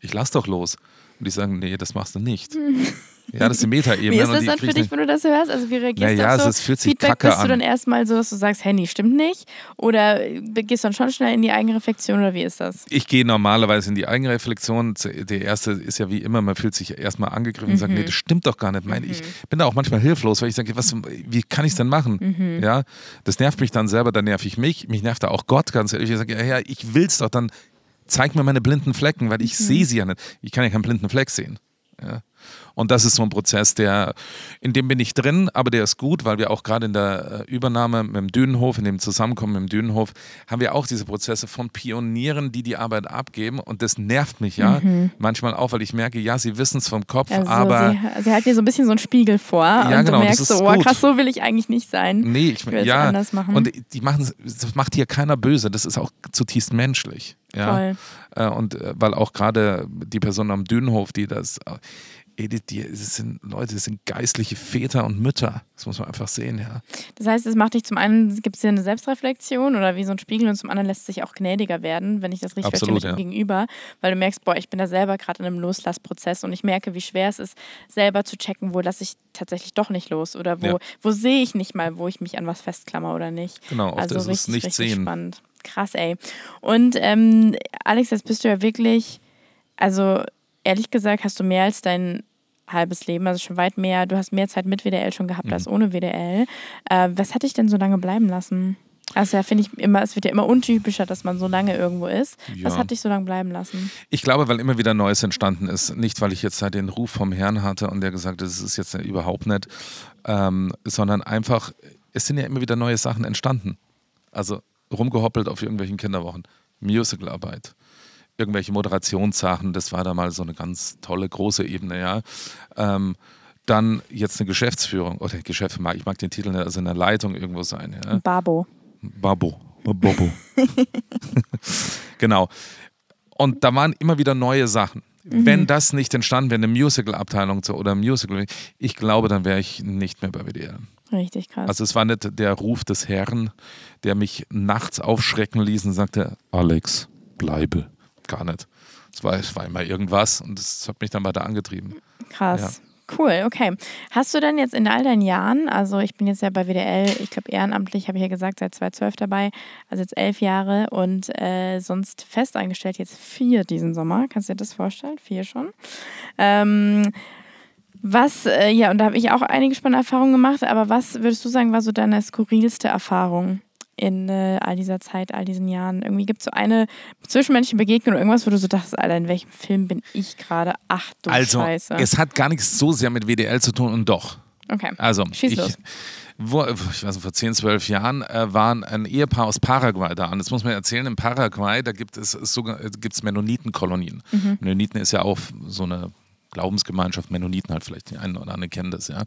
ich lass doch los. Und die sagen, nee, das machst du nicht. Ja, das ist die Metaebene. Wie ist das dann für dich, wenn du das hörst? Also wie reagierst naja, du auf so es fühlt sich Feedback? Kacke bist du dann erstmal so, dass du sagst, Handy stimmt nicht? Oder gehst du dann schon schnell in die Eigenreflexion oder wie ist das? Ich gehe normalerweise in die Eigenreflexion. Der erste ist ja wie immer, man fühlt sich erstmal angegriffen mhm. und sagt, nee, das stimmt doch gar nicht. Mhm. Ich bin da auch manchmal hilflos, weil ich sage, was, wie kann ich es denn machen? Mhm. Ja, das nervt mich dann selber, dann nerv ich mich. Mich nervt da auch Gott ganz ehrlich. Ich sage, ja, ja ich will es doch, dann zeig mir meine blinden Flecken, weil ich mhm. sehe sie ja nicht. Ich kann ja keinen blinden Fleck sehen. Ja. Und das ist so ein Prozess, der, in dem bin ich drin, aber der ist gut, weil wir auch gerade in der äh, Übernahme mit dem Dünenhof, in dem Zusammenkommen mit dem Dünenhof, haben wir auch diese Prozesse von Pionieren, die die Arbeit abgeben. Und das nervt mich ja mhm. manchmal auch, weil ich merke, ja, sie wissen es vom Kopf, also aber. Sie, sie hat dir so ein bisschen so einen Spiegel vor ja, und genau, du merkst so, oh, krass, so will ich eigentlich nicht sein. Nee, ich, ich will ja, anders machen. Und die machen, das macht hier keiner böse, das ist auch zutiefst menschlich. Ja? Voll. Äh, und äh, weil auch gerade die Person am Dünenhof, die das Edith, die, das sind Leute, das sind geistliche Väter und Mütter. Das muss man einfach sehen, ja. Das heißt, es macht dich zum einen, gibt es hier eine Selbstreflexion oder wie so ein Spiegel und zum anderen lässt sich auch gnädiger werden, wenn ich das richtig Absolut, verstehe, ja. Gegenüber, weil du merkst, boah, ich bin da selber gerade in einem Loslassprozess und ich merke, wie schwer es ist, selber zu checken, wo lasse ich tatsächlich doch nicht los oder wo, ja. wo sehe ich nicht mal, wo ich mich an was festklammer oder nicht. Genau, auf also das richtig, ist nicht sehen. spannend. Krass, ey. Und ähm, Alex, jetzt bist du ja wirklich, also ehrlich gesagt hast du mehr als dein halbes Leben, also schon weit mehr, du hast mehr Zeit mit WDL schon gehabt mhm. als ohne WDL. Äh, was hat dich denn so lange bleiben lassen? Also ja, finde ich immer, es wird ja immer untypischer, dass man so lange irgendwo ist. Ja. Was hat dich so lange bleiben lassen? Ich glaube, weil immer wieder Neues entstanden ist. Nicht, weil ich jetzt halt den Ruf vom Herrn hatte und der gesagt hat, das ist jetzt überhaupt nicht, ähm, sondern einfach, es sind ja immer wieder neue Sachen entstanden. Also rumgehoppelt auf irgendwelchen Kinderwochen. Musicalarbeit irgendwelche Moderationssachen, das war da mal so eine ganz tolle, große Ebene, ja. Ähm, dann jetzt eine Geschäftsführung oder Geschäft, ich mag den Titel nicht, also eine Leitung irgendwo sein. Ja. Babo. Babo. Bobo. genau. Und da waren immer wieder neue Sachen. Mhm. Wenn das nicht entstanden wäre, eine Musical-Abteilung oder ein Musical, ich glaube, dann wäre ich nicht mehr bei WDR. Richtig krass. Also es war nicht der Ruf des Herrn, der mich nachts aufschrecken ließ und sagte, Alex, bleibe gar nicht. Es war, es war immer irgendwas und das hat mich dann weiter angetrieben. Krass. Ja. Cool, okay. Hast du denn jetzt in all deinen Jahren, also ich bin jetzt ja bei WDL, ich glaube ehrenamtlich, habe ich ja gesagt, seit 2012 dabei, also jetzt elf Jahre und äh, sonst fest eingestellt, jetzt vier diesen Sommer. Kannst du dir das vorstellen? Vier schon. Ähm, was, äh, ja, und da habe ich auch einige spannende Erfahrungen gemacht, aber was würdest du sagen, war so deine skurrilste Erfahrung? in äh, all dieser Zeit, all diesen Jahren? Irgendwie gibt es so eine zwischenmenschliche Begegnung oder irgendwas, wo du so dachtest, Alter, in welchem Film bin ich gerade? Ach du also, Scheiße. Es hat gar nichts so sehr mit WDL zu tun und doch. Okay. Also, Schieß ich, los. Wo, ich weiß nicht, vor 10, 12 Jahren äh, waren ein Ehepaar aus Paraguay da. Und das muss man erzählen, in Paraguay, da gibt es sogar gibt's Mennonitenkolonien. Mhm. Mennoniten ist ja auch so eine Glaubensgemeinschaft, Mennoniten halt vielleicht, die einen oder anderen kennen das, ja.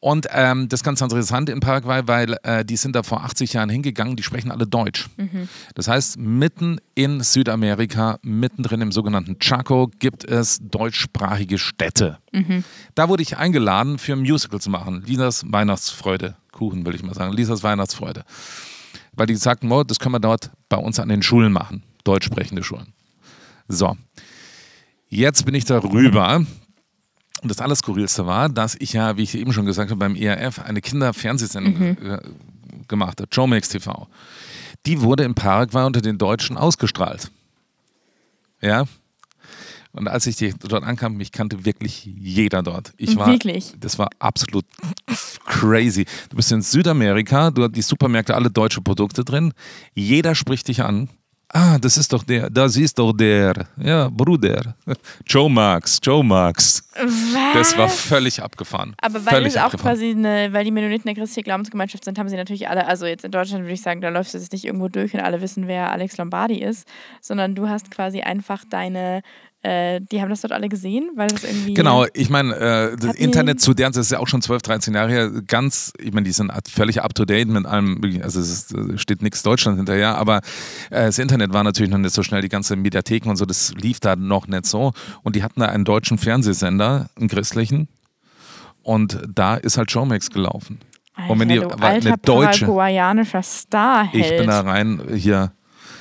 Und ähm, das ist ganz interessant in Paraguay, weil äh, die sind da vor 80 Jahren hingegangen, die sprechen alle Deutsch. Mhm. Das heißt, mitten in Südamerika, mittendrin im sogenannten Chaco, gibt es deutschsprachige Städte. Mhm. Da wurde ich eingeladen, für ein Musical zu machen. Lisas Weihnachtsfreude. Kuchen, will ich mal sagen. Lisas Weihnachtsfreude. weil die sagten, oh, das können wir dort bei uns an den Schulen machen, deutsch sprechende Schulen. So, jetzt bin ich darüber. Und das Allerskurrilste war, dass ich ja, wie ich eben schon gesagt habe, beim ERF eine Kinderfernsehsendung mhm. gemacht habe, Showmax TV. Die wurde in Paraguay unter den Deutschen ausgestrahlt. Ja, und als ich dort ankam, mich kannte wirklich jeder dort. Ich war, wirklich? Das war absolut crazy. Du bist in Südamerika, du hast die Supermärkte, alle deutsche Produkte drin. Jeder spricht dich an. Ah, das ist doch der, das ist doch der, ja, Bruder. Joe Marx, Joe Marx. Was? Das war völlig abgefahren. Aber weil es auch abgefahren. quasi eine, weil die Mennoniten eine christliche Glaubensgemeinschaft sind, haben sie natürlich alle, also jetzt in Deutschland würde ich sagen, da läufst du jetzt nicht irgendwo durch und alle wissen, wer Alex Lombardi ist, sondern du hast quasi einfach deine äh, die haben das dort alle gesehen, weil das irgendwie. Genau, ich meine, äh, das Internet zu deren, das ist ja auch schon 12, 13 Jahre her, ganz, ich meine, die sind völlig up to date mit allem, also es ist, äh, steht nichts Deutschland hinterher, aber äh, das Internet war natürlich noch nicht so schnell, die ganze Mediatheken und so, das lief da noch nicht so. Und die hatten da einen deutschen Fernsehsender, einen christlichen, und da ist halt Showmax gelaufen. Alter, und wenn die du alter eine deutsche Star Ich bin da rein hier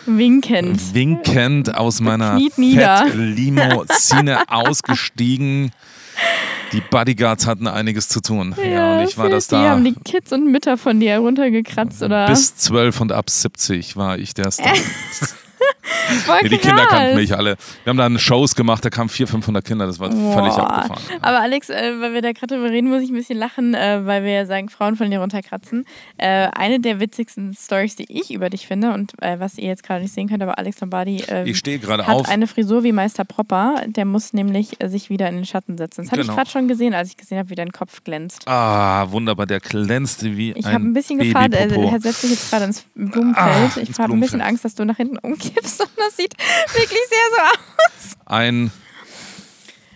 Winkend. Winkend aus meiner Fett-Limousine ausgestiegen. Die Bodyguards hatten einiges zu tun. Ja, ja und ich war das da. Die haben die Kids und Mütter von dir runtergekratzt, oder? Bis 12 und ab 70 war ich der Star. nee, die Kinder kannten mich alle. Wir haben dann Shows gemacht, da kamen 400, 500 Kinder, das war Boah. völlig abgefahren. Aber Alex, äh, weil wir da gerade drüber reden, muss ich ein bisschen lachen, äh, weil wir ja sagen, Frauen von dir runterkratzen. Äh, eine der witzigsten Stories, die ich über dich finde und äh, was ihr jetzt gerade nicht sehen könnt, aber Alex Lombardi ähm, ich hat auf. eine Frisur wie Meister Propper. Der muss nämlich äh, sich wieder in den Schatten setzen. Das habe genau. ich gerade schon gesehen, als ich gesehen habe, wie dein Kopf glänzt. Ah, wunderbar, der glänzte wie ich ein Ich habe ein bisschen gefahren, er setzt sich jetzt gerade ins Blumenfeld. Ah, ich habe ein bisschen Angst, dass du nach hinten umkippst und das sieht wirklich sehr so aus. Ein.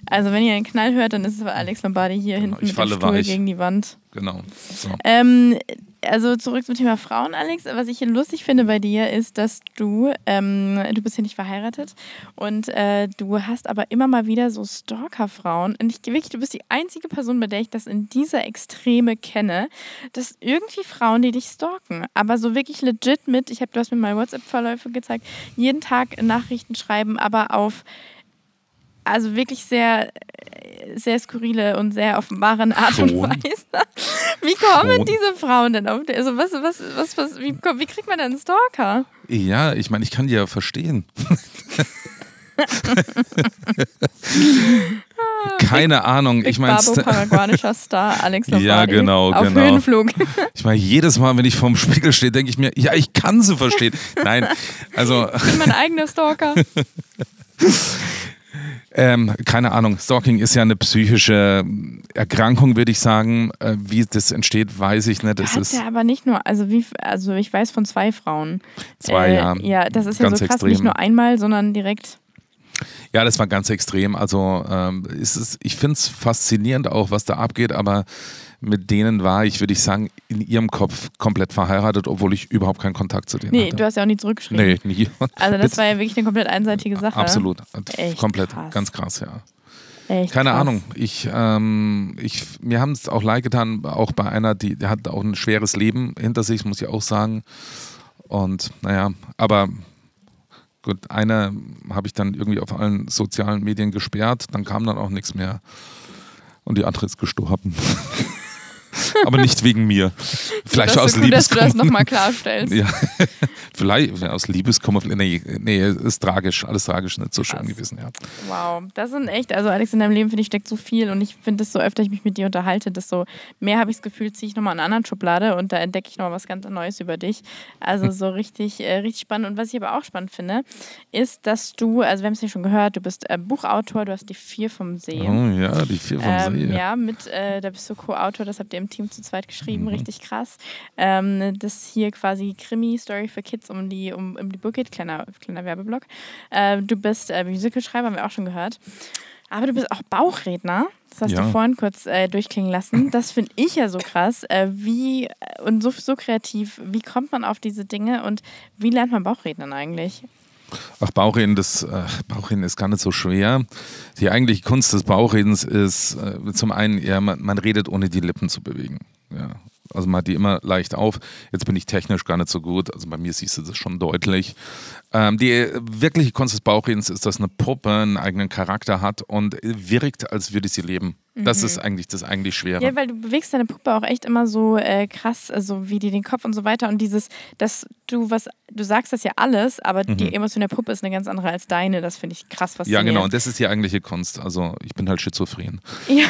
Also, wenn ihr einen Knall hört, dann ist es Alex Lombardi hier genau, hinten mit dem Stuhl weich. gegen die Wand. Genau. So. Ähm, also zurück zum Thema Frauen, Alex. Was ich hier lustig finde bei dir ist, dass du, ähm, du bist hier nicht verheiratet und äh, du hast aber immer mal wieder so Stalker-Frauen. Und ich wirklich, du bist die einzige Person, bei der ich das in dieser Extreme kenne, dass irgendwie Frauen, die dich stalken, aber so wirklich legit mit, ich habe, du hast mir mal WhatsApp-Verläufe gezeigt, jeden Tag Nachrichten schreiben, aber auf also wirklich sehr, sehr skurrile und sehr offenbaren Art Schon. und Weise. Wie kommen Schon. diese Frauen denn auf? Also was, was, was, was, wie, wie kriegt man denn einen Stalker? Ja, ich meine, ich kann die ja verstehen. Keine Big, Ahnung. Big ich meine, paraguanischer Star Alex Lombardi Ja, genau, auf genau. Höhenflug. Ich meine, jedes Mal, wenn ich vorm Spiegel stehe, denke ich mir, ja, ich kann sie verstehen. Nein, also. Ich bin mein eigener Stalker. Ähm, keine Ahnung. Stalking ist ja eine psychische Erkrankung, würde ich sagen. Äh, wie das entsteht, weiß ich nicht. Das ist ja aber nicht nur, also wie, also ich weiß von zwei Frauen. Zwei, äh, ja. Ja, das ist ja so krass, extrem. nicht nur einmal, sondern direkt. Ja, das war ganz extrem. Also ähm, ist es, ich finde es faszinierend auch, was da abgeht, aber mit denen war ich, würde ich sagen, in ihrem Kopf komplett verheiratet, obwohl ich überhaupt keinen Kontakt zu denen nee, hatte. du hast ja auch nie zurückgeschrieben. Nee, nie. Also das war ja wirklich eine komplett einseitige Sache. Absolut. Echt komplett. Krass. Ganz krass, ja. Echt Keine krass. Ahnung. Ich, ähm, ich, mir haben es auch leid getan, auch bei einer, die, die hat auch ein schweres Leben hinter sich, muss ich auch sagen. Und naja, aber gut, eine habe ich dann irgendwie auf allen sozialen Medien gesperrt, dann kam dann auch nichts mehr. Und die andere ist gestorben. aber nicht wegen mir. Vielleicht aus gut, Liebeskummer. dass du das nochmal klarstellst. ja. Vielleicht aus Liebeskummer. Nee, nee, ist tragisch. Alles tragisch, nicht so Krass. schön gewesen, ja. Wow, das sind echt, also Alex, in deinem Leben, finde ich, steckt so viel und ich finde es so öfter, ich mich mit dir unterhalte, desto mehr habe ich das Gefühl, ziehe ich nochmal in einer anderen Schublade und da entdecke ich nochmal was ganz Neues über dich. Also so richtig, äh, richtig spannend. Und was ich aber auch spannend finde, ist, dass du, also wir haben es ja schon gehört, du bist äh, Buchautor, du hast die Vier vom See. Oh ja, die Vier vom ähm, See. Ja, mit, äh, da bist du Co-Autor, das habt ihr im Team zu zweit geschrieben, mhm. richtig krass. Ähm, das hier quasi Krimi-Story für Kids um die, um, um die Burg geht, kleiner, kleiner Werbeblock. Äh, du bist äh, Musicalschreiber, haben wir auch schon gehört. Aber du bist auch Bauchredner. Das hast ja. du vorhin kurz äh, durchklingen lassen. Das finde ich ja so krass. Äh, wie und so, so kreativ, wie kommt man auf diese Dinge und wie lernt man Bauchrednern eigentlich? Ach, Bauchreden, das äh, Bauchreden ist gar nicht so schwer. Die eigentliche Kunst des Bauchredens ist äh, zum einen, ja, man, man, redet ohne die Lippen zu bewegen. Ja. Also man hat die immer leicht auf. Jetzt bin ich technisch gar nicht so gut. Also bei mir siehst du das schon deutlich. Ähm, die wirkliche Kunst des Bauchredens ist, dass eine Puppe einen eigenen Charakter hat und wirkt, als würde sie leben. Das ist eigentlich das eigentlich Schwere. Ja, weil du bewegst deine Puppe auch echt immer so äh, krass, also wie die den Kopf und so weiter. Und dieses, dass du was, du sagst das ja alles, aber Mhm. die Emotion der Puppe ist eine ganz andere als deine. Das finde ich krass ja, faszinierend. genau. Und das ist die eigentliche Kunst. Also ich bin halt schizophren. Ja,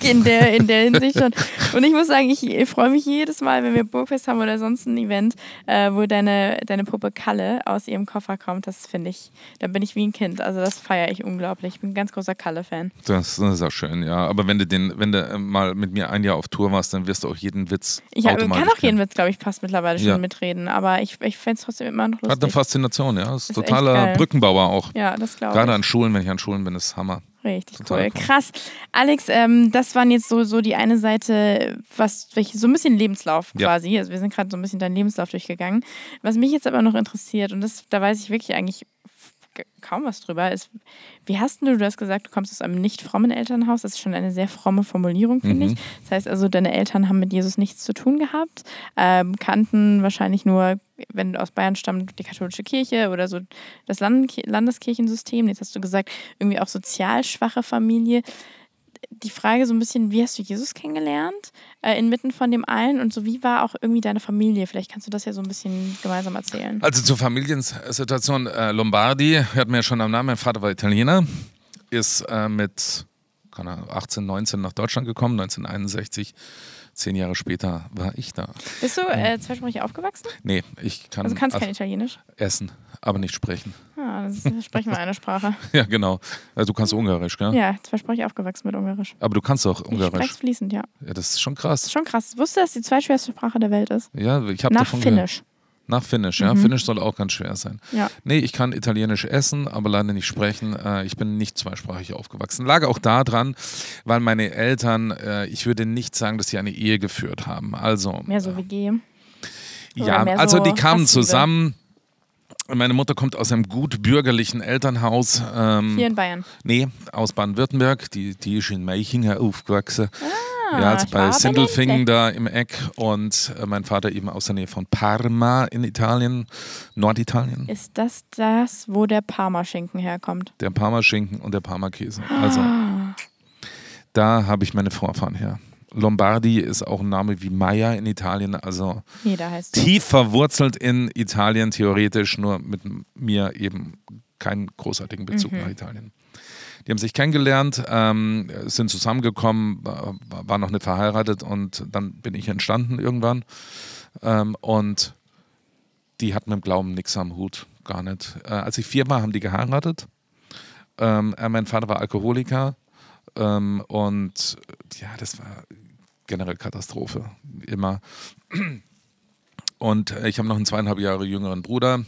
in der, in der Hinsicht schon. Und ich muss sagen, ich freue mich jedes Mal, wenn wir Burgfest haben oder sonst ein Event, äh, wo deine, deine Puppe Kalle aus ihrem Koffer kommt. Das finde ich, da bin ich wie ein Kind. Also das feiere ich unglaublich. Ich bin ein ganz großer Kalle-Fan. Das, das ist auch schön, ja. Aber wenn du den, wenn du äh, mal mit mir ein Jahr auf Tour warst, dann wirst du auch jeden Witz. Ich automatisch kann auch jeden. Witz, glaube ich, fast mittlerweile schon Ja. mitreden. Aber ich, ich fände es trotzdem immer noch Hat eine lustig. Faszination, ja. Ist, Ist totaler. Brückenbauer auch. Ja, das glaube Gerade ich. an Schulen, wenn ich an Schulen bin, ist Hammer. Richtig Total cool. cool. Krass. Alex, ähm, das waren jetzt so, so die eine Seite, was, welche, so ein bisschen Lebenslauf Ja. quasi. Also wir sind gerade so ein bisschen deinen Lebenslauf durchgegangen. Was mich jetzt aber noch interessiert, und das, da weiß ich wirklich eigentlich kaum was drüber, ist, wie hast du, du hast gesagt, du kommst aus einem nicht frommen Elternhaus. Das ist schon eine sehr fromme Formulierung, finde Mhm. ich. Das heißt also, deine Eltern haben mit Jesus nichts zu tun gehabt, ähm, kannten wahrscheinlich nur, wenn du aus Bayern stammst, die katholische Kirche oder so das Land Landeskirchensystem. Jetzt hast du gesagt, irgendwie auch sozial schwache Familie. Die Frage so ein bisschen, wie hast du Jesus kennengelernt äh, inmitten von dem allen und so wie war auch irgendwie deine Familie? Vielleicht kannst du das ja so ein bisschen gemeinsam erzählen. Also zur Familiensituation, äh, Lombardi, hört mir ja schon am Namen, mein Vater war Italiener, ist äh, mit keine Ahnung, 18, 19 nach Deutschland gekommen, 1961. Zehn Jahre später war ich da. Bist du äh, zweisprachig aufgewachsen? Nee, ich kann Also kannst kein Italienisch? essen, aber nicht sprechen. Ah, das sprechen wir eine Sprache. Ja, genau. Also du kannst Ungarisch, gell? Ja, zweisprachig aufgewachsen mit Ungarisch. Aber du kannst auch Ich spreche Ungarisch. fließend, ja. Ja, das ist schon Das krass. ist schon krass. Wusste, dass die zweitschwerste Sprache der Welt ist? Ja, ich habe Nach davon gehört. Finnisch. Nach Finnisch, ja. Mhm. Finnisch soll auch ganz schwer sein. Ja. Nee, ich kann Italienisch essen, aber leider nicht sprechen. Äh, ich bin nicht zweisprachig aufgewachsen. Lag auch daran, weil meine Eltern, äh, ich würde nicht sagen, dass sie eine Ehe geführt haben. Also, Mehr so WG. oder ja, also so die kamen Hassliebe? zusammen. Meine Mutter kommt aus einem gut bürgerlichen Elternhaus. Ähm, Hier in Bayern. Nee, aus Baden-Württemberg. Die, die ist in Meichingen aufgewachsen. Ah, ja, also ich war bei Sindelfingen nicht. da im Eck. Und äh, mein Vater eben aus der Nähe von Parma in Italien, Norditalien. Ist das das, wo der Parmaschinken herkommt? Der Parmaschinken und der Parmakäse. Also Ah. da habe ich meine Vorfahren her. Lombardi ist auch ein Name wie Maya in Italien, also tief verwurzelt in Italien, theoretisch, nur mit mir eben keinen großartigen Bezug Mhm. nach Italien. Die haben sich kennengelernt, ähm, sind zusammengekommen, war, war noch nicht verheiratet und dann bin ich entstanden irgendwann. Ähm, und die hatten mit dem Glauben nichts am Hut, gar nicht. Äh, als ich vier war, haben die geheiratet. Ähm, äh, mein Vater war Alkoholiker ähm, und ja, das war generell Katastrophe. Immer. Und äh, ich habe noch einen zweieinhalb Jahre jüngeren Bruder.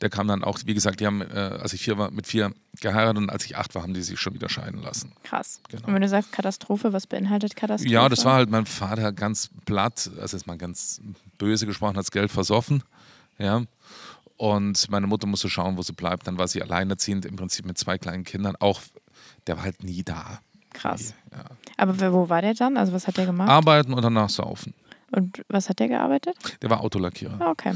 Der kam dann auch, wie gesagt, die haben, äh, als ich vier war, mit vier geheiratet und als ich acht war, haben die sich schon wieder scheiden lassen. Krass. Genau. Und wenn du sagst Katastrophe, was beinhaltet Katastrophe? Ja, das war halt mein Vater ganz platt, also jetzt mal ganz böse gesprochen, hat das Geld versoffen. Ja. Und meine Mutter musste schauen, wo sie bleibt. Dann war sie alleinerziehend, im Prinzip mit zwei kleinen Kindern. Auch, der war halt nie da. Krass. Ja. Aber wo war der dann? Also was hat der gemacht? Arbeiten und danach saufen. Und was hat der gearbeitet? Der war Autolackierer. Ah, Okay.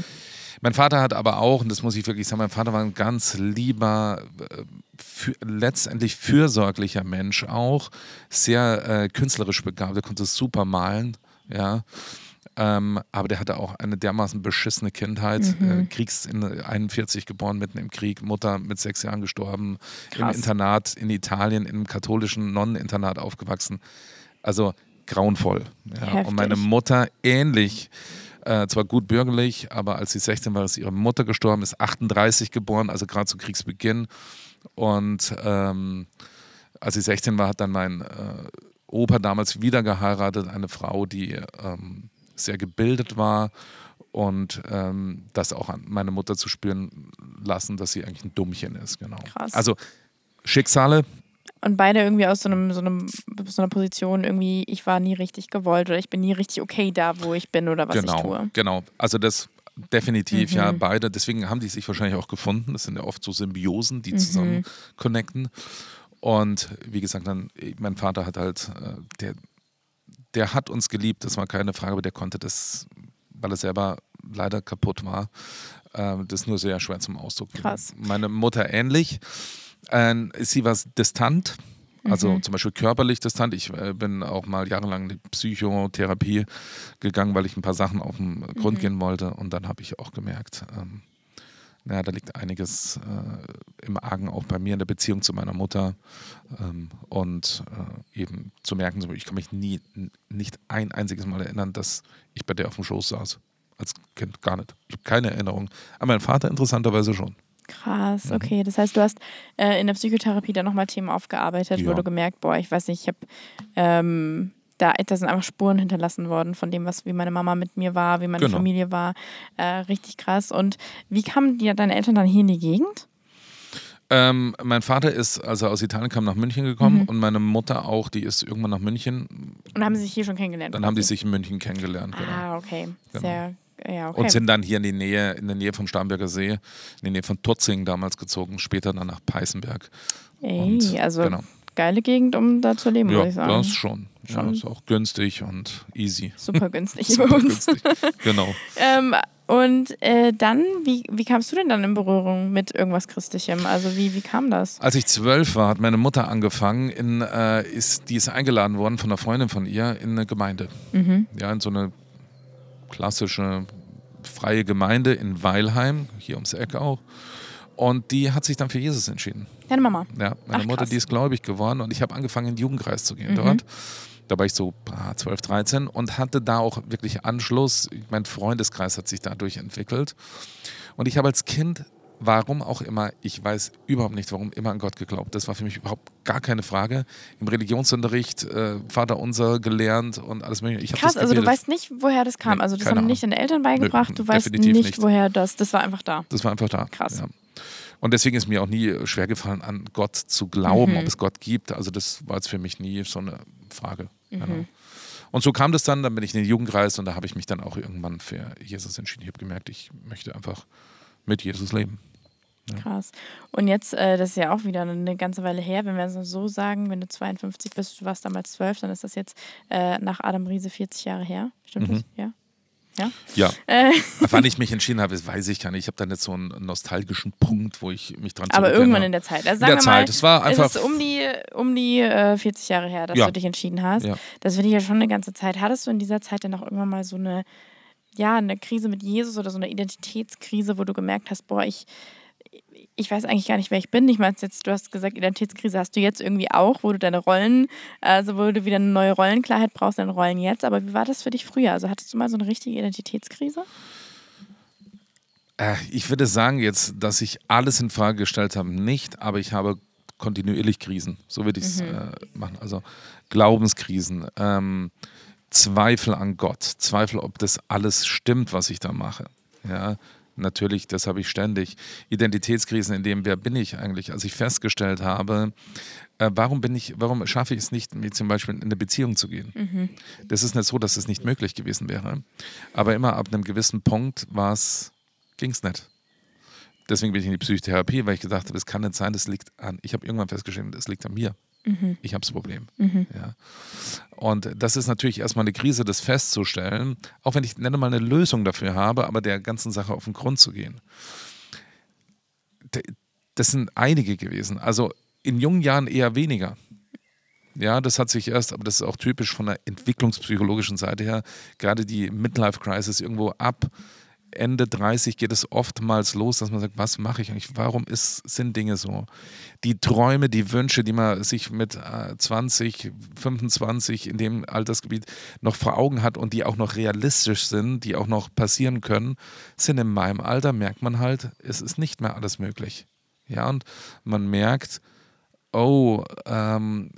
Mein Vater hat aber auch, und das muss ich wirklich sagen, mein Vater war ein ganz lieber, äh, für, letztendlich fürsorglicher Mensch auch, sehr äh, künstlerisch begabt, der konnte super malen, ja. Ähm, aber der hatte auch eine dermaßen beschissene Kindheit. Mhm. Äh, Kriegs in 41 geboren, mitten im Krieg, Mutter mit sechs Jahren gestorben, Krass. im Internat in Italien, einem katholischen Nonneninternat aufgewachsen. Also grauenvoll. Ja. Und meine Mutter ähnlich. Äh, zwar gut bürgerlich, aber als sie 16 war, ist ihre Mutter gestorben, ist 38 geboren, also gerade zu Kriegsbeginn. Und ähm, als sie 16 war, hat dann mein äh, Opa damals wieder geheiratet, eine Frau, die ähm, sehr gebildet war und ähm, das auch an meine Mutter zu spüren lassen, dass sie eigentlich ein Dummchen ist. Genau. Krass. Also Schicksale, Und beide irgendwie aus so, einem, so, einem, so einer Position, irgendwie, ich war nie richtig gewollt oder ich bin nie richtig okay da, wo ich bin oder was genau, ich tue. genau. Also das definitiv, ja, Mhm. beide. Deswegen haben die sich wahrscheinlich auch gefunden. Das sind ja oft so Symbiosen, die Mhm. zusammen connecten. Und wie gesagt, dann, mein Vater hat halt, äh, der, der hat uns geliebt, das war keine Frage, aber der konnte das, weil er selber leider kaputt war, äh, das nur sehr schwer zum Ausdruck. Krass. Meine Mutter ähnlich. Äh, sie war distant, also Mhm. zum Beispiel körperlich distant. Ich äh, bin auch mal jahrelang in die Psychotherapie gegangen, weil ich ein paar Sachen auf den Mhm. Grund gehen wollte. Und dann habe ich auch gemerkt, ähm, naja, da liegt einiges äh, im Argen auch bei mir in der Beziehung zu meiner Mutter. Ähm, und äh, eben zu merken, ich kann mich nie, nicht ein einziges Mal erinnern, dass ich bei der auf dem Schoß saß. Als Kind gar nicht. Ich habe keine Erinnerung. Aber mein Vater interessanterweise schon. Krass, Mhm. okay. Das heißt, du hast äh, in der Psychotherapie dann nochmal Themen aufgearbeitet, wo Ja. du gemerkt, boah, ich weiß nicht, ich habe ähm, da, da sind einfach Spuren hinterlassen worden von dem, was wie meine Mama mit mir war, wie meine Genau. Familie war. Äh, richtig krass. Und wie kamen die, deine Eltern dann hier in die Gegend? Ähm, mein Vater ist, also aus Italien kam nach München gekommen Mhm. und meine Mutter auch, die ist irgendwann nach München. Und haben sie sich hier schon kennengelernt? Dann haben die quasi? sich in München kennengelernt. Genau. Ah, okay. Sehr, ja, okay. Und sind dann hier in die Nähe, in der Nähe vom Starnberger See, in die Nähe von Tutzing damals gezogen, später dann nach Peißenberg. Ey, Und, also genau. geile Gegend, um da zu leben, Ja, würde ich sagen. das schon. Ja, Schon. ist auch günstig und easy. Super günstig Super bei uns. günstig. Genau. Ähm, und äh, dann, wie, wie kamst du denn dann in Berührung mit irgendwas Christlichem? Also wie, wie kam das? Als ich zwölf war, hat meine Mutter angefangen, in, äh, ist, die ist eingeladen worden von einer Freundin von ihr in eine Gemeinde. Mhm. Ja, in so eine klassische freie Gemeinde in Weilheim, hier ums Eck auch. Und die hat sich dann für Jesus entschieden. Deine Mama. Ja, meine Ach, Mutter, krass. die ist gläubig geworden und ich habe angefangen, in den Jugendkreis zu gehen Mhm. dort. Da war ich so ah, 12, 13 und hatte da auch wirklich Anschluss. Mein Freundeskreis hat sich dadurch entwickelt. Und ich habe als Kind, warum auch immer, ich weiß überhaupt nicht, warum immer an Gott geglaubt. Das war für mich überhaupt gar keine Frage. Im Religionsunterricht äh, Vater unser gelernt und alles mögliche. Ich Krass, also du weißt nicht, woher das kam. Nee, also das haben nicht deine Eltern beigebracht. Nö, du weißt nicht, nicht. woher das. Das war einfach da. Das war einfach da. Krass. Ja. Und deswegen ist mir auch nie schwer gefallen, an Gott zu glauben, Mhm. ob es Gott gibt. Also das war jetzt für mich nie so eine Frage. Mhm. Genau. Und so kam das dann, dann bin ich in den Jugendkreis und da habe ich mich dann auch irgendwann für Jesus entschieden. Ich habe gemerkt, ich möchte einfach mit Jesus leben. Krass. Und jetzt, äh, das ist ja auch wieder eine ganze Weile her, wenn wir so sagen, wenn du 52 bist, du warst damals 12, dann ist das jetzt äh, nach Adam Riese 40 Jahre her. Stimmt Mhm. das? Ja. Ja. Ja, Äh, wann ich mich entschieden habe, das weiß ich gar nicht. Ich habe dann jetzt so einen nostalgischen Punkt, wo ich mich dran aber irgendwann in der Zeit. Also In der mal, Zeit. Es war einfach. es ist um die, um die äh, 40 Jahre her, dass Ja. du dich entschieden hast. Ja. Das finde ich ja schon eine ganze Zeit. Hattest du in dieser Zeit dann auch irgendwann mal so eine, ja, eine Krise mit Jesus oder so eine Identitätskrise, wo du gemerkt hast, boah, ich, ich weiß eigentlich gar nicht, wer ich bin. Ich meine, jetzt, du hast gesagt, Identitätskrise hast du jetzt irgendwie auch, wo du deine Rollen, also wo du wieder eine neue Rollenklarheit brauchst, deine Rollen jetzt. Aber wie war das für dich früher? Also hattest du mal so eine richtige Identitätskrise? Äh, ich würde sagen jetzt, dass ich alles in Frage gestellt habe, nicht, aber ich habe kontinuierlich Krisen. So würde ich es äh, machen. Also Glaubenskrisen, ähm, Zweifel an Gott, Zweifel, ob das alles stimmt, was ich da mache. Ja, natürlich, das habe ich ständig. Identitätskrisen, in dem wer bin ich eigentlich? Als ich festgestellt habe, äh, warum bin ich, warum schaffe ich es nicht, mir zum Beispiel in eine Beziehung zu gehen? Das ist nicht so, dass es nicht möglich gewesen wäre. Aber immer ab einem gewissen Punkt war es, ging es nicht. Deswegen bin ich in die Psychotherapie, weil ich gedacht habe, es kann nicht sein, das liegt an, ich habe irgendwann festgestellt, das liegt an mir. Ich habe das Problem. Ja. Und das ist natürlich erstmal eine Krise, das festzustellen, auch wenn ich nicht mal eine Lösung dafür habe, aber der ganzen Sache auf den Grund zu gehen. Das sind einige gewesen. Also in jungen Jahren eher weniger. Ja, das hat sich erst, aber das ist auch typisch von der entwicklungspsychologischen Seite her, gerade die Midlife-Crisis irgendwo ab Ende 30 geht es oftmals los, dass man sagt, was mache ich eigentlich? Warum ist, sind Dinge so? Die Träume, die Wünsche, die man sich mit äh, 20, 25 in dem Altersgebiet noch vor Augen hat und die auch noch realistisch sind, die auch noch passieren können, sind in meinem Alter, merkt man halt, es ist nicht mehr alles möglich. Ja, und man merkt, oh, ähm,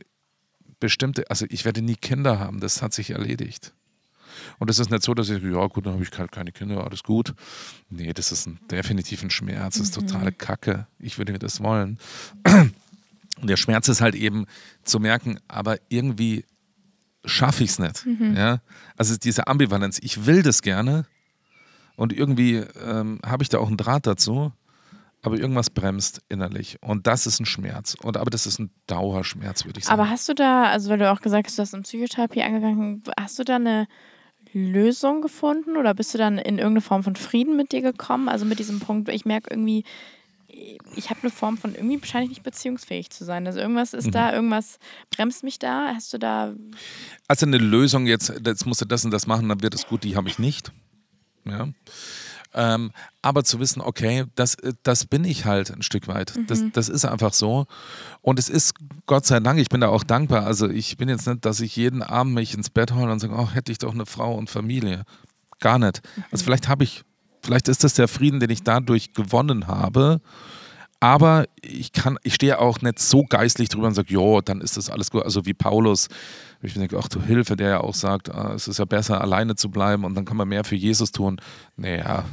bestimmte, also ich werde nie Kinder haben, das hat sich erledigt. Und es ist nicht so, dass ich, ja gut, dann habe ich halt keine Kinder, alles gut. Nee, das ist ein, definitiv ein Schmerz, das ist totale Kacke. Ich würde mir das wollen. Und der Schmerz ist halt eben zu merken, aber irgendwie schaffe ich es nicht. Ja? Also diese Ambivalenz, ich will das gerne und irgendwie ähm, habe ich da auch einen Draht dazu, aber irgendwas bremst innerlich. Und das ist ein Schmerz. Und, aber das ist ein Dauerschmerz, würde ich sagen. Aber hast du da, also weil du auch gesagt hast, du hast in Psychotherapie angegangen, hast du da eine Lösung gefunden oder bist du dann in irgendeine Form von Frieden mit dir gekommen? Also mit diesem Punkt, ich merke irgendwie, ich habe eine Form von irgendwie wahrscheinlich nicht beziehungsfähig zu sein. Also irgendwas ist mhm. da, irgendwas bremst mich da. Hast du da. Also eine Lösung jetzt, jetzt musst du das und das machen, dann wird es gut, die habe ich nicht. Ja. Ähm, aber zu wissen, okay, das, das bin ich halt ein Stück weit. Mhm. Das, das ist einfach so. Und es ist, Gott sei Dank, ich bin da auch dankbar. Also ich bin jetzt nicht, dass ich jeden Abend mich ins Bett hole und sage, oh, hätte ich doch eine Frau und Familie. Gar nicht. Also mhm. Also vielleicht habe ich, vielleicht ist das der Frieden, den ich dadurch gewonnen habe. Aber ich kann, ich stehe auch nicht so geistlich drüber und sage, jo, dann ist das alles gut. Also wie Paulus, ich denke, ach du Hilfe, der ja auch sagt, ah, es ist ja besser, alleine zu bleiben und dann kann man mehr für Jesus tun. Naja,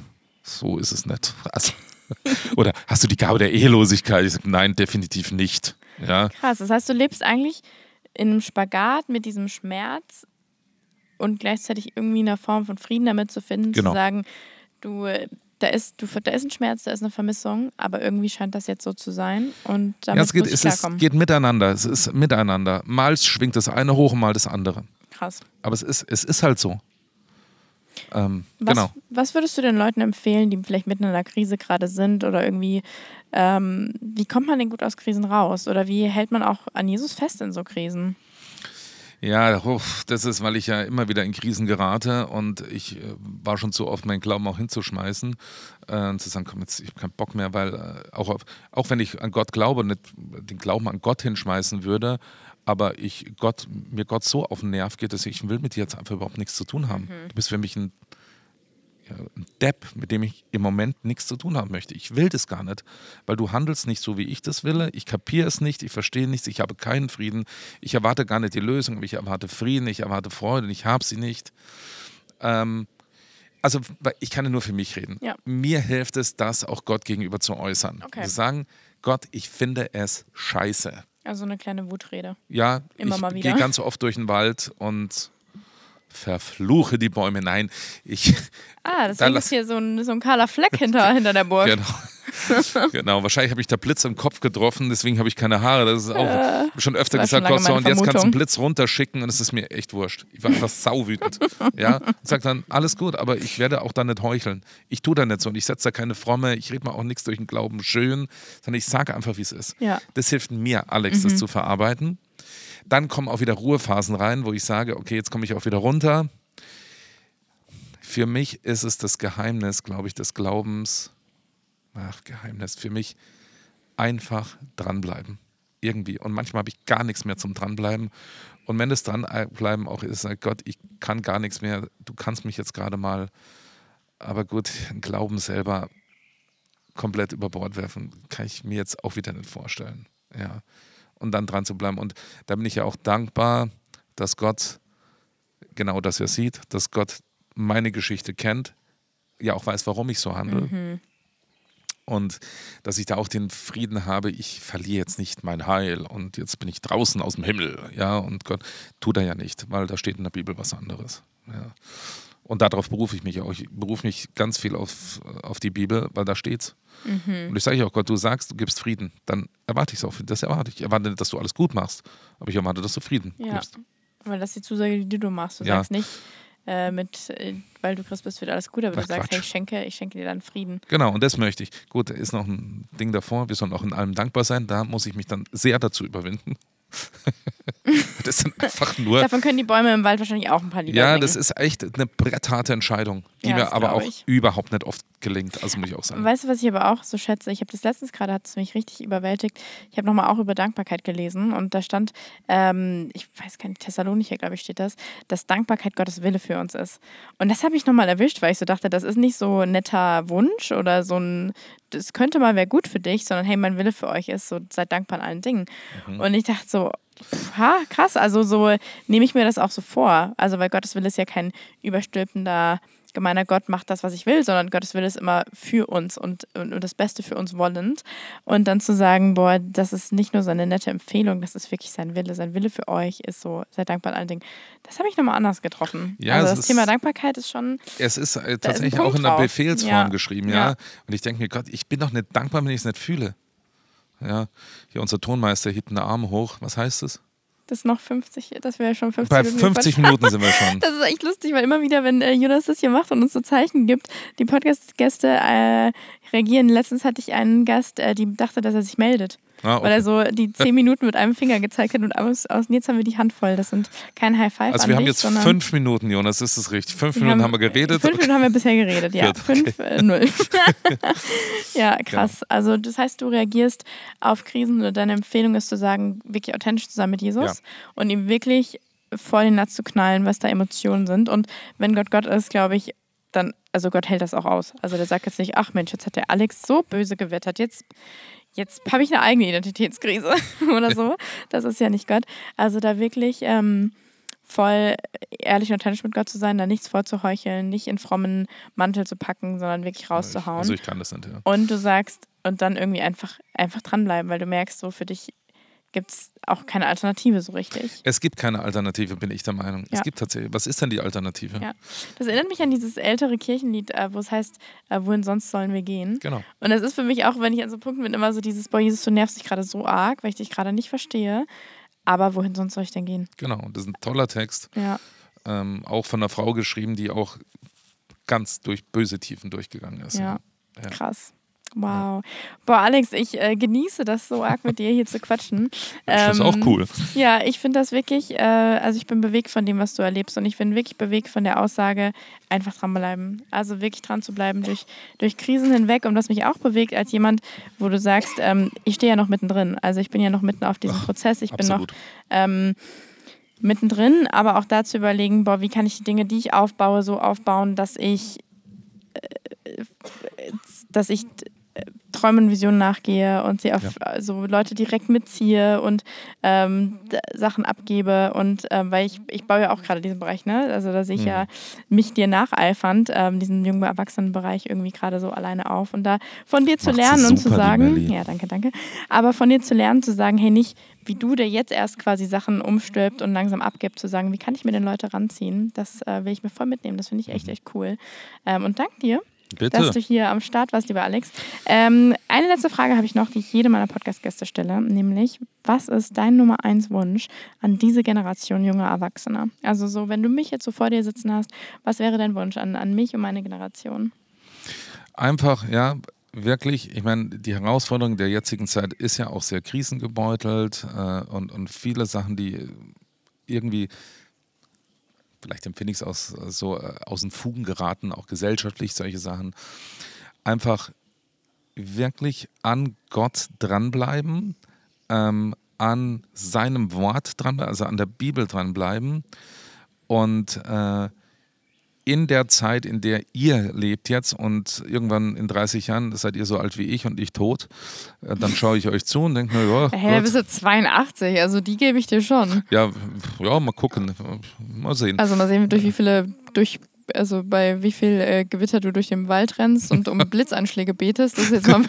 so ist es nicht. Also, oder hast du die Gabe der Ehelosigkeit? Ich sage, nein, definitiv nicht. Ja. Krass, das heißt, du lebst eigentlich in einem Spagat mit diesem Schmerz und gleichzeitig irgendwie eine Form von Frieden damit zu finden, genau. zu sagen, du, da ist, du, da ist ein Schmerz, da ist eine Vermissung, aber irgendwie scheint das jetzt so zu sein und damit ja, es geht, es ist, geht miteinander, es ist miteinander. Mal schwingt das eine hoch, mal das andere. Krass. Aber es ist, es ist halt so. Ähm, was, genau. was würdest du den Leuten empfehlen, die vielleicht mitten in einer Krise gerade sind oder irgendwie, ähm, wie kommt man denn gut aus Krisen raus oder wie hält man auch an Jesus fest in so Krisen? Ja, das ist, weil ich ja immer wieder in Krisen gerate und ich äh, war schon zu oft, meinen Glauben auch hinzuschmeißen äh, und zu sagen, komm jetzt, ich habe keinen Bock mehr, weil äh, auch, auch wenn ich an Gott glaube, nicht den Glauben an Gott hinschmeißen würde, aber ich Gott, mir Gott so auf den Nerv geht, dass ich, will mit dir jetzt einfach überhaupt nichts zu tun haben. Mhm. Du bist für mich ein, ja, ein Depp, mit dem ich im Moment nichts zu tun haben möchte. Ich will das gar nicht, weil du handelst nicht so, wie ich das will. Ich kapiere es nicht, ich verstehe nichts, ich habe keinen Frieden. Ich erwarte gar nicht die Lösung, aber ich erwarte Frieden, ich erwarte Freude und ich habe sie nicht. Ähm, also ich kann ja nur für mich reden. Ja. Mir hilft es, das auch Gott gegenüber zu äußern. Okay. Zu sagen, Gott, ich finde es scheiße also eine kleine Wutrede. Ja, Immer ich mal wieder. gehe ganz oft durch den Wald und verfluche die Bäume. Nein, ich. Ah, deswegen da ist hier so ein, so ein kahler Fleck hinter, hinter der Burg. Genau. genau, wahrscheinlich habe ich da Blitz im Kopf getroffen, deswegen habe ich keine Haare. Das ist auch äh, schon öfter gesagt, Gott, so, und jetzt kannst du einen Blitz runterschicken und es ist mir echt wurscht. Ich war einfach sauwütend. ja, und sag dann, alles gut, aber ich werde auch da nicht heucheln. Ich tue da nicht so und ich setze da keine fromme, ich rede mal auch nichts durch den Glauben schön, sondern ich sage einfach, wie es ist. Ja. Das hilft mir, Alex, mhm. das zu verarbeiten. Dann kommen auch wieder Ruhephasen rein, wo ich sage, okay, jetzt komme ich auch wieder runter. Für mich ist es das Geheimnis, glaube ich, des Glaubens, ach, Geheimnis, für mich einfach dranbleiben. Irgendwie. Und manchmal habe ich gar nichts mehr zum Dranbleiben. Und wenn es dranbleiben auch ist, sagt Gott, ich kann gar nichts mehr, du kannst mich jetzt gerade mal, aber gut, Glauben selber komplett über Bord werfen, kann ich mir jetzt auch wieder nicht vorstellen. Ja. Und dann dran zu bleiben. Und da bin ich ja auch dankbar, dass Gott genau das ja sieht, dass Gott meine Geschichte kennt, ja auch weiß, warum ich so handle. Mhm und dass ich da auch den Frieden habe, ich verliere jetzt nicht mein Heil und jetzt bin ich draußen aus dem Himmel, ja, und Gott tut er ja nicht, weil da steht in der Bibel was anderes, ja. Und darauf berufe ich mich auch. Ich berufe mich ganz viel auf, auf die Bibel, weil da steht's. Mhm. Und ich sage auch, Gott, du sagst, du gibst Frieden, dann erwarte ich es auch. Das erwarte ich. Ich erwarte nicht, dass du alles gut machst, aber ich erwarte, dass du Frieden ja. gibst. Weil das ist die Zusage, die du machst. Du ja. sagst nicht, äh, mit, äh, weil du Christ bist, wird alles gut, aber Ach, du sagst, hey, ich schenke, ich schenke dir dann Frieden. Genau, und das möchte ich. Gut, ist noch ein Ding davor, wir sollen auch in allem dankbar sein, da muss ich mich dann sehr dazu überwinden. das sind einfach nur. Davon können die Bäume im Wald wahrscheinlich auch ein paar Lieder Ja, singen. das ist echt eine brettharte Entscheidung, die ja, mir aber auch ich. überhaupt nicht oft gelingt. Also muss ich auch sagen. Weißt du, was ich aber auch so schätze? Ich habe das letztens gerade, hat es mich richtig überwältigt. Ich habe nochmal auch über Dankbarkeit gelesen und da stand, ähm, ich weiß gar nicht, Thessalonicher, glaube ich, steht das, dass Dankbarkeit Gottes Wille für uns ist. Und das habe ich nochmal erwischt, weil ich so dachte, das ist nicht so ein netter Wunsch oder so ein, das könnte mal wäre gut für dich, sondern hey, mein Wille für euch ist so, seid dankbar an allen Dingen. Mhm. Und ich dachte so, ha, krass, also so nehme ich mir das auch so vor. Also weil Gottes Wille ist ja kein überstülpender gemeiner Gott macht das, was ich will, sondern Gottes Wille ist immer für uns und, und, und das Beste für uns wollend. Und dann zu sagen, boah, das ist nicht nur so eine nette Empfehlung, das ist wirklich sein Wille. Sein Wille für euch ist so, seid dankbar an allen Dingen. Das habe ich nochmal anders getroffen. Ja, also das ist- Thema Dankbarkeit ist schon, Es ist äh, ist tatsächlich Punkt auch in der. Befehlsform Ja. geschrieben, ja. Ja. Und ich denke mir, Gott, ich bin doch nicht dankbar, wenn ich es nicht fühle. Ja, hier unser Tonmeister hebt einen Arm hoch. Was heißt das? Das noch 50, das wäre schon 50 Bei Minuten 50 Quatsch. Minuten sind wir schon. Das ist echt lustig, weil immer wieder, wenn äh, Jonas das hier macht und uns so Zeichen gibt, die Podcast-Gäste äh, reagieren. Letztens hatte ich einen Gast, äh, die dachte, dass er sich meldet. Ah, Weil okay. er so die zehn Minuten mit einem Finger gezeigt hat und aus, aus, jetzt haben wir die Hand voll. Das sind kein High Five. Also wir haben dich, jetzt fünf Minuten, Jonas, ist das richtig? Fünf Minuten haben wir geredet. Fünf Minuten haben wir bisher geredet, ja. Gut, Fünf, äh, null. ja, Genau. krass. Also das heißt, du reagierst auf Krisen oder deine Empfehlung ist zu sagen, wirklich authentisch zu sein mit Jesus Ja. und ihm wirklich vor den Latz zu knallen, was da Emotionen sind. Und wenn Gott Gott ist, glaube ich, dann, also Gott hält das auch aus. Also der sagt jetzt nicht, ach Mensch, jetzt hat der Alex so böse gewettert, jetzt, jetzt habe ich eine eigene Identitätskrise oder so. Das ist ja nicht Gott. Also da wirklich ähm, voll ehrlich und authentisch mit Gott zu sein, da nichts vorzuheucheln, nicht in frommen Mantel zu packen, sondern wirklich rauszuhauen. Also ich kann das nicht, ja. und du sagst, und dann irgendwie einfach, einfach dranbleiben, weil du merkst, so für dich gibt es auch keine Alternative so richtig. Es gibt keine Alternative, bin ich der Meinung. Es Ja. gibt tatsächlich. Was ist denn die Alternative? Ja. Das erinnert mich an dieses ältere Kirchenlied, äh, wo es heißt, äh, wohin sonst sollen wir gehen? Genau. Und das ist für mich auch, wenn ich an so Punkten bin, immer so dieses, boah, Jesus, du nervst dich gerade so arg, weil ich dich gerade nicht verstehe. Aber wohin sonst soll ich denn gehen? Genau. Das ist ein toller Text. Ja. Ähm, auch von einer Frau geschrieben, die auch ganz durch böse Tiefen durchgegangen ist. Ja. Ja. Krass. Wow. Boah, Alex, ich äh, genieße das so arg mit dir hier zu quatschen. Das ist auch Ähm, cool. Ja, ich finde das wirklich, äh, also ich bin bewegt von dem, was du erlebst und ich bin wirklich bewegt von der Aussage, einfach dranbleiben. Also wirklich dran zu bleiben durch, durch Krisen hinweg und was mich auch bewegt als jemand, wo du sagst, ähm, ich stehe ja noch mittendrin. Also ich bin ja noch mitten auf diesem Prozess. Ich bin noch Absolut. ähm, mittendrin, aber auch da zu überlegen, boah, wie kann ich die Dinge, die ich aufbaue, so aufbauen, dass ich, äh, dass ich äh, Träumen Visionen nachgehe und sie auf so Leute direkt mitziehe und ähm, Sachen abgebe und ähm, weil ich, ich baue ja auch gerade diesen Bereich, ne? Also da sehe ich ja mich dir nacheifernd, ähm, diesen jungen Erwachsenenbereich irgendwie gerade so alleine auf. Und da von dir zu Macht lernen und zu sagen, ja, danke, danke, aber von dir zu lernen, zu sagen, hey, nicht wie du, der jetzt erst quasi Sachen umstülpt und langsam abgibt, zu sagen, wie kann ich mir denn Leute ranziehen, das äh, will ich mir voll mitnehmen, das finde ich echt, echt cool. Ähm, und dank dir, Bitte. dass du hier am Start warst, lieber Alex. Ähm, eine letzte Frage habe ich noch, die ich jedem meiner Podcast-Gäste stelle, nämlich, was ist dein Nummer eins Wunsch an diese Generation junger Erwachsener? Also so, wenn du mich jetzt so vor dir sitzen hast, was wäre dein Wunsch an, an mich und meine Generation? Einfach, ja, wirklich, ich meine, die Herausforderung der jetzigen Zeit ist ja auch sehr krisengebeutelt äh, und, und viele Sachen, die irgendwie, vielleicht empfinde ich es aus, so äh, aus den Fugen geraten, auch gesellschaftlich, solche Sachen. Einfach wirklich an Gott dranbleiben, ähm, an seinem Wort dranbleiben, also an der Bibel dranbleiben und äh, in der Zeit, in der ihr lebt jetzt und irgendwann in 30 Jahren seid ihr so alt wie ich und ich tot, äh, dann schaue ich euch zu und denke mir, ja, Hey, bist du 82, also die gebe ich dir schon. ja, ja, mal gucken, mal sehen. Also mal sehen, durch wie viele, durch, also bei wie viel äh, Gewitter du durch den Wald rennst und um Blitzanschläge betest. Das ist jetzt mal,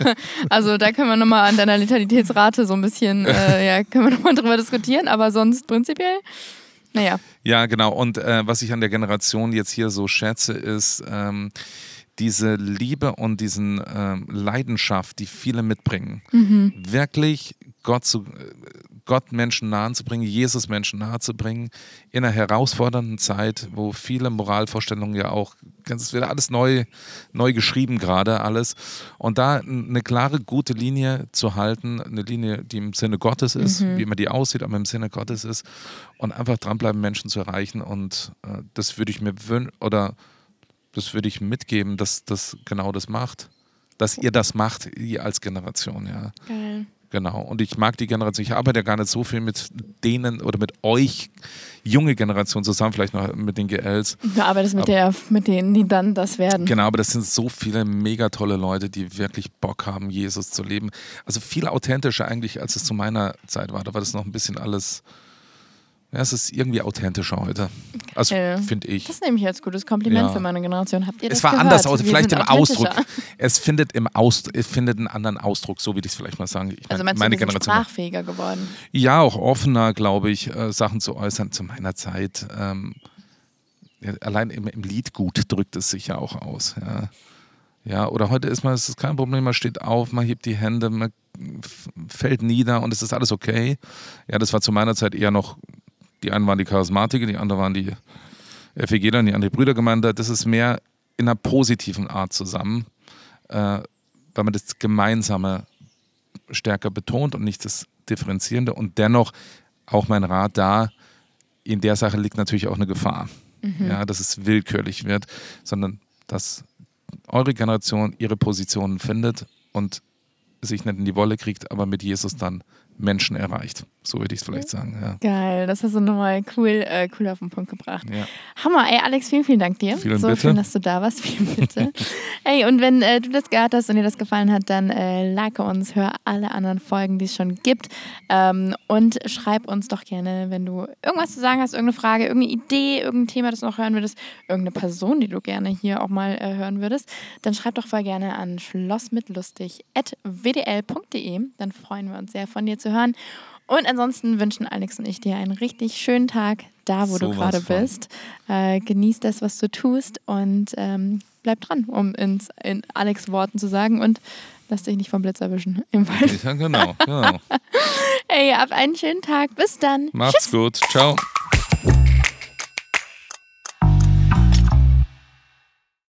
also da können wir nochmal an deiner Letalitätsrate so ein bisschen, äh, ja, können wir nochmal drüber diskutieren, aber sonst prinzipiell, naja. Ja, genau. Und äh, was ich an der Generation jetzt hier so schätze, ist ähm, diese Liebe und diesen ähm, Leidenschaft, die viele mitbringen. Wirklich Gott zu äh, Gott Menschen nahe zu bringen, Jesus Menschen nahe zu bringen, in einer herausfordernden Zeit, wo viele Moralvorstellungen ja auch, es wird alles neu, neu geschrieben gerade, alles. Und da eine klare, gute Linie zu halten, eine Linie, die im Sinne Gottes ist, wie immer die aussieht, aber im Sinne Gottes ist, und einfach dranbleiben, Menschen zu erreichen. Und äh, das würde ich mir wünschen, oder das würde ich mitgeben, dass das genau das macht. Dass ihr das macht, ihr als Generation, ja. Geil. Genau. Und ich mag die Generation. Ich arbeite ja gar nicht so viel mit denen oder mit euch, junge Generation zusammen, vielleicht noch mit den GLs. Du arbeitest mit, der, mit denen, die dann das werden. Genau, aber das sind so viele mega tolle Leute, die wirklich Bock haben, Jesus zu leben. Also viel authentischer eigentlich, als es zu meiner Zeit war. Da war das noch ein bisschen alles, Ja, es ist irgendwie authentischer heute. Also Geil. finde ich. Das nehme ich als gutes Kompliment Ja. für meine Generation. Habt ihr das Es war gehört? anders aus, vielleicht im Ausdruck. Es findet im Aus, es findet einen anderen Ausdruck, so will ich es vielleicht mal sagen. Ich Also mein, meine du, Generation. sprachfähiger geworden? Ja, auch offener, glaube ich, äh, Sachen zu äußern zu meiner Zeit. Ähm, ja, allein im, im Liedgut drückt es sich ja auch aus. Ja. ja, oder heute ist man, es ist kein Problem, man steht auf, man hebt die Hände, man fällt nieder und es ist alles okay. Ja, das war zu meiner Zeit eher noch, die einen waren die Charismatiker, die anderen waren die FEGler, die andere die Brüdergemeinde. Das ist mehr in einer positiven Art zusammen, äh, weil man das Gemeinsame stärker betont und nicht das Differenzierende. Und dennoch auch mein Rat da, in der Sache liegt natürlich auch eine Gefahr. Ja, dass es willkürlich wird, sondern dass eure Generation ihre Positionen findet und sich nicht in die Wolle kriegt, aber mit Jesus dann Menschen erreicht. So würde ich es vielleicht sagen. Ja. Geil, das hast du nochmal cool, äh, cool auf den Punkt gebracht. Ja. Hammer, ey Alex, vielen, vielen Dank dir. Vielen so bitte. schön, dass du da warst. Vielen bitte. ey, und wenn äh, du das gehört hast und dir das gefallen hat, dann äh, like uns, hör alle anderen Folgen, die es schon gibt. Ähm, und schreib uns doch gerne, wenn du irgendwas zu sagen hast, irgendeine Frage, irgendeine Idee, irgendein Thema, das du noch hören würdest, irgendeine Person, die du gerne hier auch mal äh, hören würdest, dann schreib doch voll gerne an schlossmitlustig.wdl.de. Dann freuen wir uns sehr, von dir zu hören. Und ansonsten wünschen Alex und ich dir einen richtig schönen Tag, da wo du Sowas gerade bist. Äh, genieß das, was du tust und ähm, bleib dran, um ins, in Alex Worten zu sagen und lass dich nicht vom Blitz erwischen im Wald. Ja, genau. genau. Ey, hab einen schönen Tag. Bis dann. Macht's gut. Ciao.